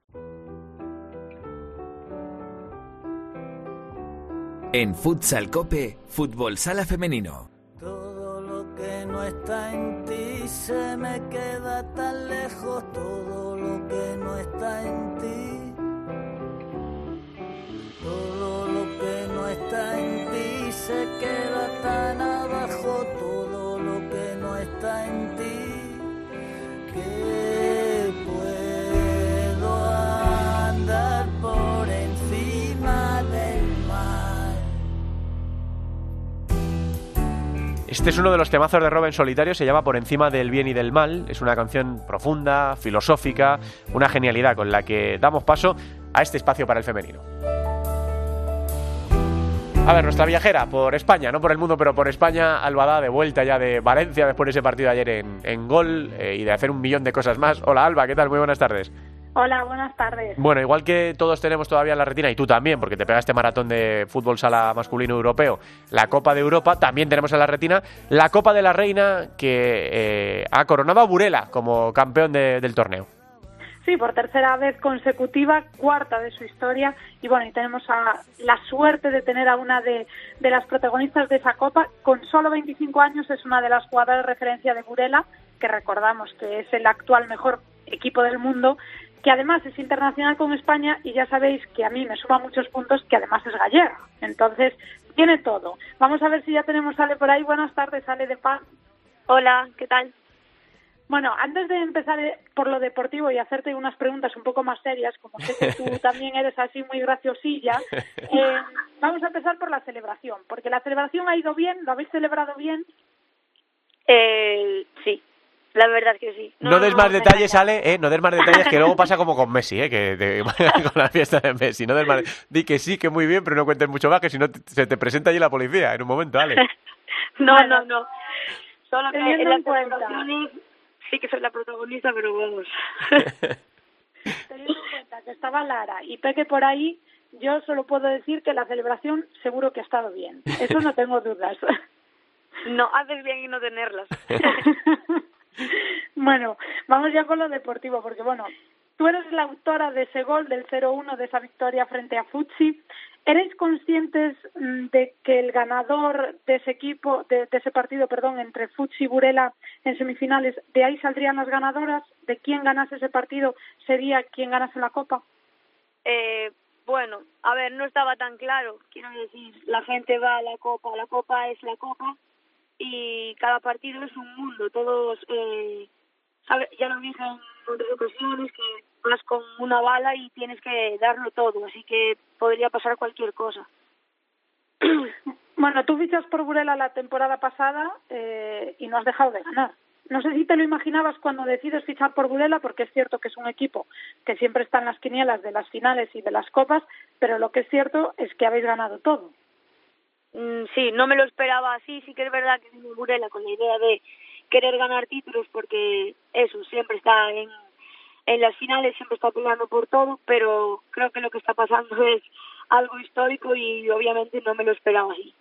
En Futsal Cope, Fútbol Sala Femenino. Todo lo que no está en ti se me queda tan lejos, todo lo que no está en ti. Todo lo que no está en ti se queda tan Este es uno de los temazos de Rob en solitario, se llama Por encima del bien y del mal. Es una canción profunda, filosófica, una genialidad con la que damos paso a este espacio para el femenino. A ver, nuestra viajera por España, no por el mundo, pero por España, Alba de vuelta ya de Valencia después de ese partido ayer en, en gol eh, y de hacer un millón de cosas más. Hola Alba, ¿qué tal? Muy buenas tardes. Hola, buenas tardes. Bueno, igual que todos tenemos todavía en la retina, y tú también, porque te pegaste maratón de fútbol sala masculino europeo, la Copa de Europa, también tenemos en la retina la Copa de la Reina, que eh, ha coronado a Burela como campeón de- del torneo. Sí, por tercera vez consecutiva, cuarta de su historia. Y bueno, y tenemos a la suerte de tener a una de, de las protagonistas de esa copa. Con solo 25 años es una de las jugadoras de referencia de Burela, que recordamos que es el actual mejor equipo del mundo, que además es internacional con España y ya sabéis que a mí me suma muchos puntos, que además es gallega. Entonces, tiene todo. Vamos a ver si ya tenemos Ale por ahí. Buenas tardes, Ale de Paz. Hola, ¿qué tal? Bueno, antes de empezar eh, por lo deportivo y hacerte unas preguntas un poco más serias, como sé que tú también eres así muy graciosilla, eh, vamos a empezar por la celebración, porque la celebración ha ido bien, lo habéis celebrado bien. Eh, sí, la verdad que sí. No, des más detalles, Ale, eh, no des más detalles, que luego pasa como con Messi, eh, que te- con la fiesta de Messi. No des más, di que sí, que muy bien, pero no cuentes mucho más, que si no te- se te presenta allí la policía en un momento, Ale. No, no, no. Solo que teniendo en en cuenta. sí que soy la protagonista, pero vamos. Teniendo en cuenta que estaba Lara y Peque por ahí, yo solo puedo decir que la celebración seguro que ha estado bien. Eso no tengo dudas. No, haces bien en no tenerlas. Bueno, vamos ya con lo deportivo, porque bueno, tú eres la autora de ese gol del 0-1 de esa victoria frente a Futsi. ¿Eres conscientes mm, de que el ganador de ese equipo, de, ese partido, perdón, entre Futsi y Burela en semifinales, de ahí saldrían las ganadoras? ¿De quién ganase ese partido sería quien ganase la Copa? Eh, bueno, a ver, no estaba tan claro. Quiero decir, la gente va a la Copa, la Copa es la Copa y cada partido es un mundo. Todos, eh, ya lo dije en otras ocasiones, que vas con una bala y tienes que darlo todo, así que podría pasar cualquier cosa. Bueno, tú fichas por Burela la temporada pasada eh, y no has dejado de ganar. No sé si te lo imaginabas cuando decides fichar por Burela, porque es cierto que es un equipo que siempre está en las quinielas de las finales y de las copas, pero lo que es cierto es que habéis ganado todo. Mm, sí, no me lo esperaba así. Sí que es verdad que vino Burela con la idea de querer ganar títulos porque eso, siempre está en, las finales, siempre está peleando por todo, pero creo que lo que está pasando es algo histórico y obviamente no me lo esperaba así.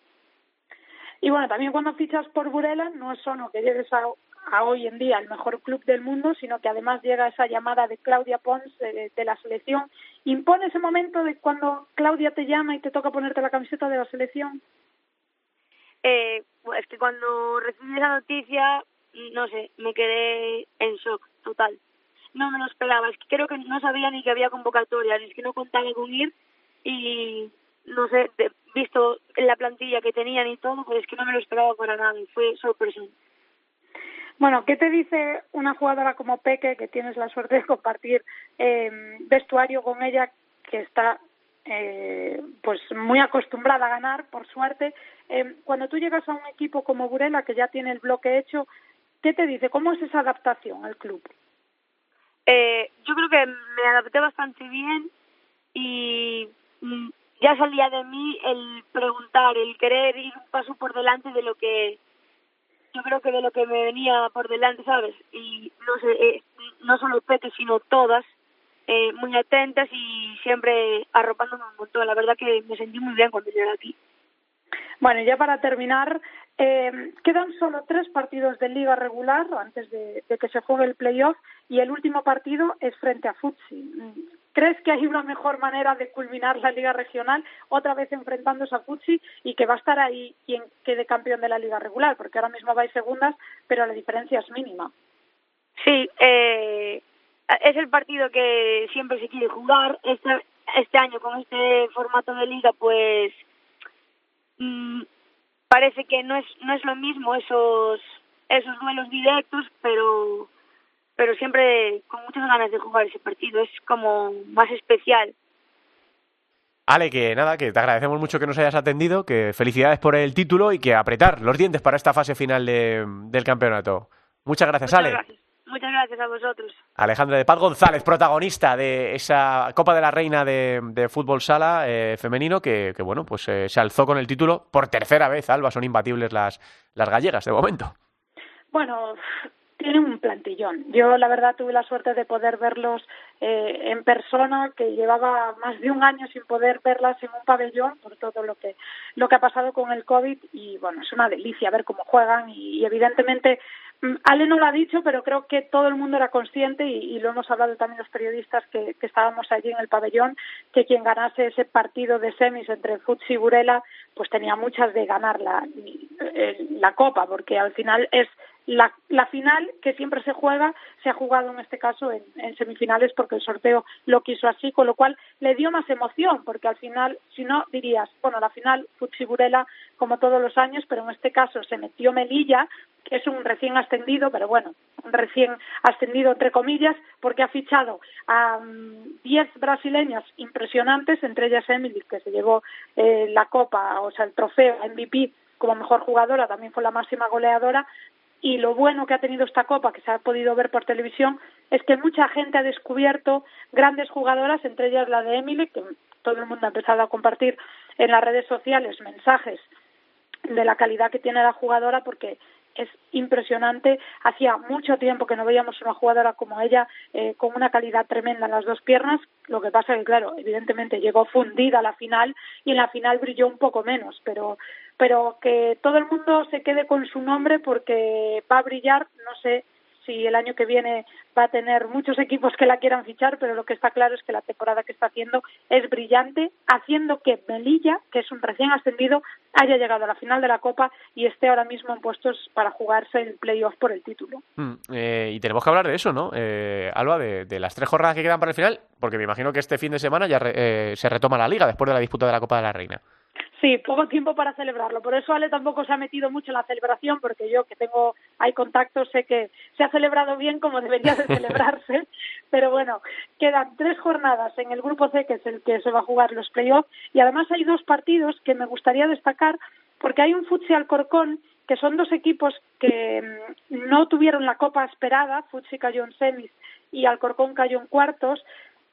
Y bueno, también cuando fichas por Burela no es solo que llegues a, a hoy en día el mejor club del mundo, sino que además llega esa llamada de Claudia Pons de, de la selección. ¿Impone ese momento de cuando Claudia te llama y te toca ponerte la camiseta de la selección? Eh, es que cuando recibí esa noticia, no sé, me quedé en shock total. No me lo esperaba, es que creo que no sabía ni que había convocatoria, ni es que no contaba con ir y no sé, visto la plantilla que tenían y todo, pues es que no me lo esperaba para nada y fue sorpresa. Bueno, ¿qué te dice una jugadora como Peque, que tienes la suerte de compartir eh, vestuario con ella, que está eh, pues muy acostumbrada a ganar, por suerte? Eh, cuando tú llegas a un equipo como Burela, que ya tiene el bloque hecho, ¿qué te dice? ¿Cómo es esa adaptación al club? Eh, yo creo que me adapté bastante bien y mm, ya salía de mí el preguntar, el querer ir un paso por delante de lo que yo creo que de lo que me venía por delante, ¿sabes? Y no sé, eh, no solo sino todas, eh, muy atentas y siempre arropándome un montón. La verdad que me sentí muy bien cuando llegué aquí. Bueno, ya para terminar, eh, quedan solo tres partidos de liga regular antes de, de que se juegue el playoff y el último partido es frente a Futsi. ¿Crees que hay una mejor manera de culminar la liga regional otra vez enfrentándose a Futsi y que va a estar ahí quien quede campeón de la liga regular? Porque ahora mismo vais segundas, pero la diferencia es mínima. Sí, eh, es el partido que siempre se quiere jugar. Este, este año con este formato de liga, pues mm, parece que no es no es lo mismo esos esos duelos directos, pero pero siempre con muchas ganas de jugar ese partido. Es como más especial. Ale, que nada, que te agradecemos mucho que nos hayas atendido, que felicidades por el título y que apretar los dientes para esta fase final de- del campeonato. Muchas gracias, Muchas Ale. gracias. Muchas gracias a vosotros. Alejandra de Paz González, protagonista de esa Copa de la Reina de, de fútbol sala eh, femenino, que, que, bueno, pues eh, se alzó con el título por tercera vez, Alba, son imbatibles las, las gallegas de momento. Bueno, tienen un plantillón. Yo, la verdad, tuve la suerte de poder verlos eh, en persona, que llevaba más de un año sin poder verlas en un pabellón por todo lo que lo que ha pasado con el COVID y bueno, es una delicia ver cómo juegan y, y evidentemente mm, Ale no lo ha dicho, pero creo que todo el mundo era consciente y, lo hemos hablado también los periodistas que, estábamos allí en el pabellón, que quien ganase ese partido de semis entre Futsi y Burela, pues tenía muchas de ganar la, la copa, porque al final es la, la final que siempre se juega, se ha jugado en este caso en, en semifinales porque el sorteo lo quiso así, con lo cual le dio más emoción, porque al final, si no, dirías, bueno, la final Futsi Burela como todos los años, pero en este caso se metió Melilla, que es un recién ascendido, pero bueno, un recién ascendido entre comillas, porque ha fichado a 10 brasileñas impresionantes, entre ellas Emily, que se llevó eh, la copa, o sea, el trofeo MVP como mejor jugadora, también fue la máxima goleadora, y lo bueno que ha tenido esta copa, que se ha podido ver por televisión, es que mucha gente ha descubierto grandes jugadoras, entre ellas la de Emily, que todo el mundo ha empezado a compartir en las redes sociales mensajes de la calidad que tiene la jugadora, porque es impresionante. Hacía mucho tiempo que no veíamos una jugadora como ella eh, con una calidad tremenda en las dos piernas. Lo que pasa que, claro, evidentemente llegó fundida a la final y en la final brilló un poco menos, pero pero que todo el mundo se quede con su nombre porque va a brillar, no sé si el año que viene va a tener muchos equipos que la quieran fichar, pero lo que está claro es que la temporada que está haciendo es brillante, haciendo que Melilla, que es un recién ascendido, haya llegado a la final de la Copa y esté ahora mismo en puestos para jugarse el playoff por el título. Mm, eh, y tenemos que hablar de eso, ¿no? Eh, Alba, de, las tres jornadas que quedan para el final, porque me imagino que este fin de semana ya re- eh, se retoma la liga después de la disputa de la Copa de la Reina. Sí, poco tiempo para celebrarlo. Por eso Ale tampoco se ha metido mucho en la celebración, porque yo que tengo hay contactos sé que se ha celebrado bien como debería de celebrarse. Pero bueno, quedan tres jornadas en el grupo C, que es el que se va a jugar los playoffs, y además hay dos partidos que me gustaría destacar, porque hay un Futsi Alcorcón que son dos equipos que mm, no tuvieron la copa esperada, Futsi cayó en semis y Alcorcón cayó en cuartos,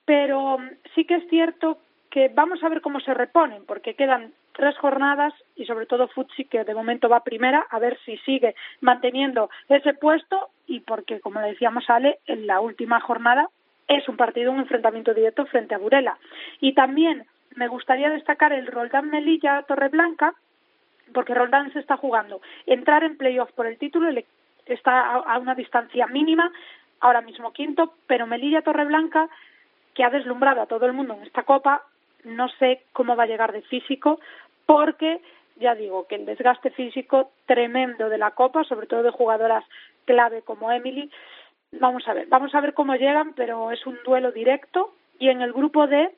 pero mm, sí que es cierto que vamos a ver cómo se reponen, porque quedan tres jornadas y sobre todo Futsi, que de momento va primera, a ver si sigue manteniendo ese puesto y porque, como le decíamos Ale, en la última jornada es un partido, un enfrentamiento directo frente a Burela. Y también me gustaría destacar el Roldán Melilla Torreblanca, porque Roldán se está jugando entrar en playoff por el título, está a una distancia mínima, ahora mismo quinto, pero Melilla Torreblanca, que ha deslumbrado a todo el mundo en esta copa, no sé cómo va a llegar de físico, porque ya digo que el desgaste físico tremendo de la copa, sobre todo de jugadoras clave como Emily, vamos a ver, vamos a ver cómo llegan, pero es un duelo directo y en el grupo D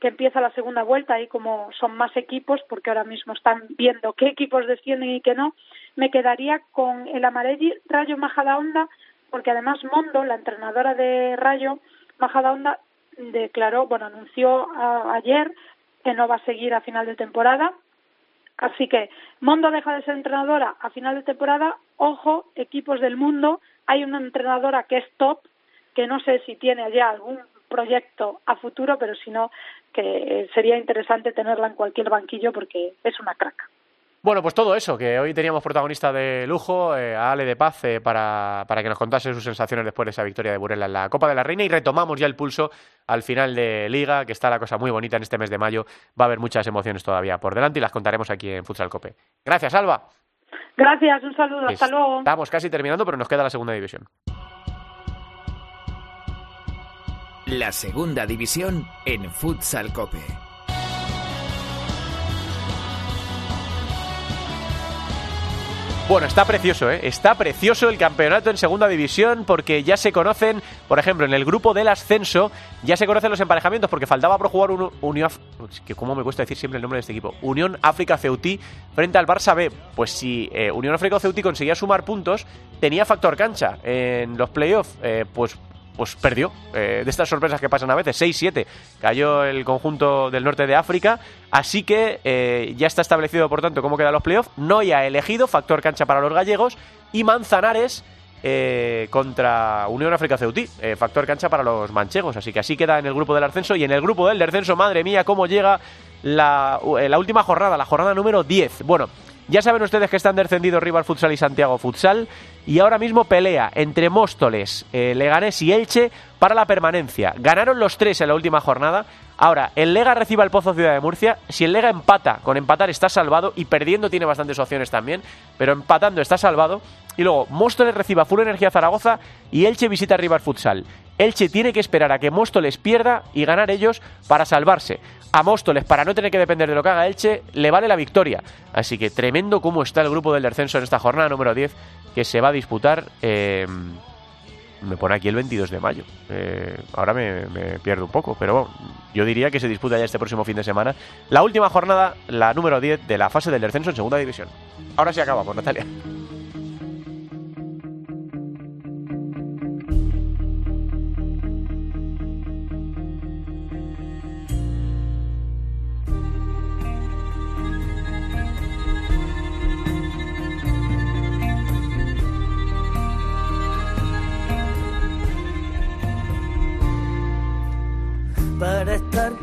que empieza la segunda vuelta y como son más equipos, porque ahora mismo están viendo qué equipos descienden y qué no, me quedaría con el Amarelli Rayo Majadahonda, porque además Mondo, la entrenadora de Rayo Majadahonda, declaró, bueno, anunció ayer que no va a seguir a final de temporada. Así que Mondo deja de ser entrenadora a final de temporada. Ojo, equipos del mundo. Hay una entrenadora que es top, que no sé si tiene ya algún proyecto a futuro, pero si no, que sería interesante tenerla en cualquier banquillo porque es una crack. Bueno, pues todo eso, que hoy teníamos protagonista de lujo, eh, a Ale de Paz, eh, para, para que nos contase sus sensaciones después de esa victoria de Burela en la Copa de la Reina y retomamos ya el pulso al final de Liga, que está la cosa muy bonita en este mes de mayo. Va a haber muchas emociones todavía por delante y las contaremos aquí en Futsal Cope. Gracias, Alba. Gracias, un saludo, hasta luego. Estamos casi terminando, pero nos queda la segunda división. La segunda división en Futsal Cope. Bueno, está precioso, ¿eh? Está precioso el campeonato en segunda división porque ya se conocen, por ejemplo, en el grupo del ascenso, ya se conocen los emparejamientos porque faltaba por jugar un Unión... que cómo me cuesta decir siempre el nombre de este equipo. Unión África Ceutí frente al Barça B. Pues si eh, Unión África Ceutí conseguía sumar puntos, tenía factor cancha en los playoffs, eh, pues pues perdió. Eh, de estas sorpresas que pasan a veces, 6-7 cayó el conjunto del norte de África. Así que eh, ya está establecido, por tanto, cómo quedan los playoffs. Noia elegido, factor cancha para los gallegos. Y Manzanares eh, contra Unión África Ceutí, factor cancha para los manchegos. Así que así queda en el grupo del ascenso. Y en el grupo del descenso, madre mía, cómo llega la, la última jornada, la jornada número 10. Bueno. Ya saben ustedes que están descendidos Rival Futsal y Santiago Futsal y ahora mismo pelea entre Móstoles, eh, Leganés y Elche para la permanencia. Ganaron los tres en la última jornada. Ahora, el Lega recibe al Pozo Ciudad de Murcia. Si el Lega empata, con empatar está salvado y perdiendo tiene bastantes opciones también, pero empatando está salvado. Y luego, Móstoles recibe a Full Energía Zaragoza y Elche visita a Futsal. Elche tiene que esperar a que Móstoles pierda y ganar ellos para salvarse. A Móstoles, para no tener que depender de lo que haga Elche, le vale la victoria. Así que tremendo cómo está el grupo del descenso en esta jornada número 10 que se va a disputar. eh, me pone aquí el 22 de mayo. Eh, ahora me, me pierdo un poco, pero bueno, yo diría que se disputa ya este próximo fin de semana la última jornada, la número 10 de la fase del descenso en segunda división. Ahora sí acabamos, Natalia.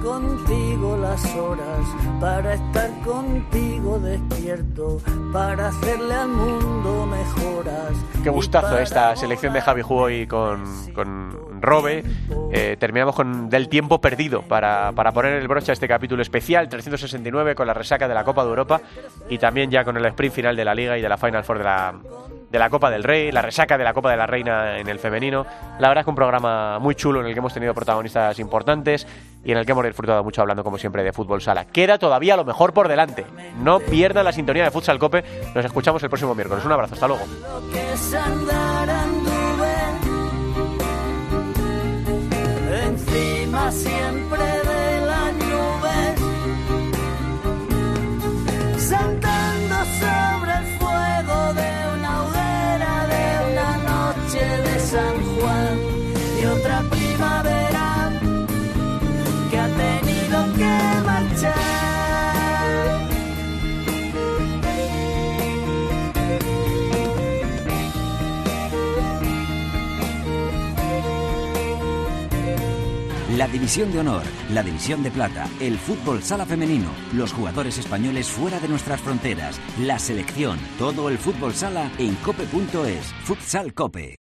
Contigo las horas, para estar contigo despierto, para hacerle al mundo mejoras. Qué gustazo esta selección de Javi Ju hoy con, con Robe. Eh, terminamos con Del tiempo perdido para, para poner el broche a este capítulo especial 369 con la resaca de la Copa de Europa y también ya con el sprint final de la Liga y de la Final Four de la, de la Copa del Rey, la resaca de la Copa de la Reina en el femenino. La verdad es que un programa muy chulo en el que hemos tenido protagonistas importantes y en el que hemos disfrutado mucho hablando como siempre de fútbol sala. Queda todavía lo mejor por delante. No pierdan la sintonía de Futsal Cope. Nos escuchamos el próximo miércoles. Un abrazo, hasta luego. San Juan y otra primavera que ha tenido que marchar La división de honor, la división de plata, el fútbol sala femenino, los jugadores españoles fuera de nuestras fronteras, la selección, todo el fútbol sala en cope.es, futsal cope.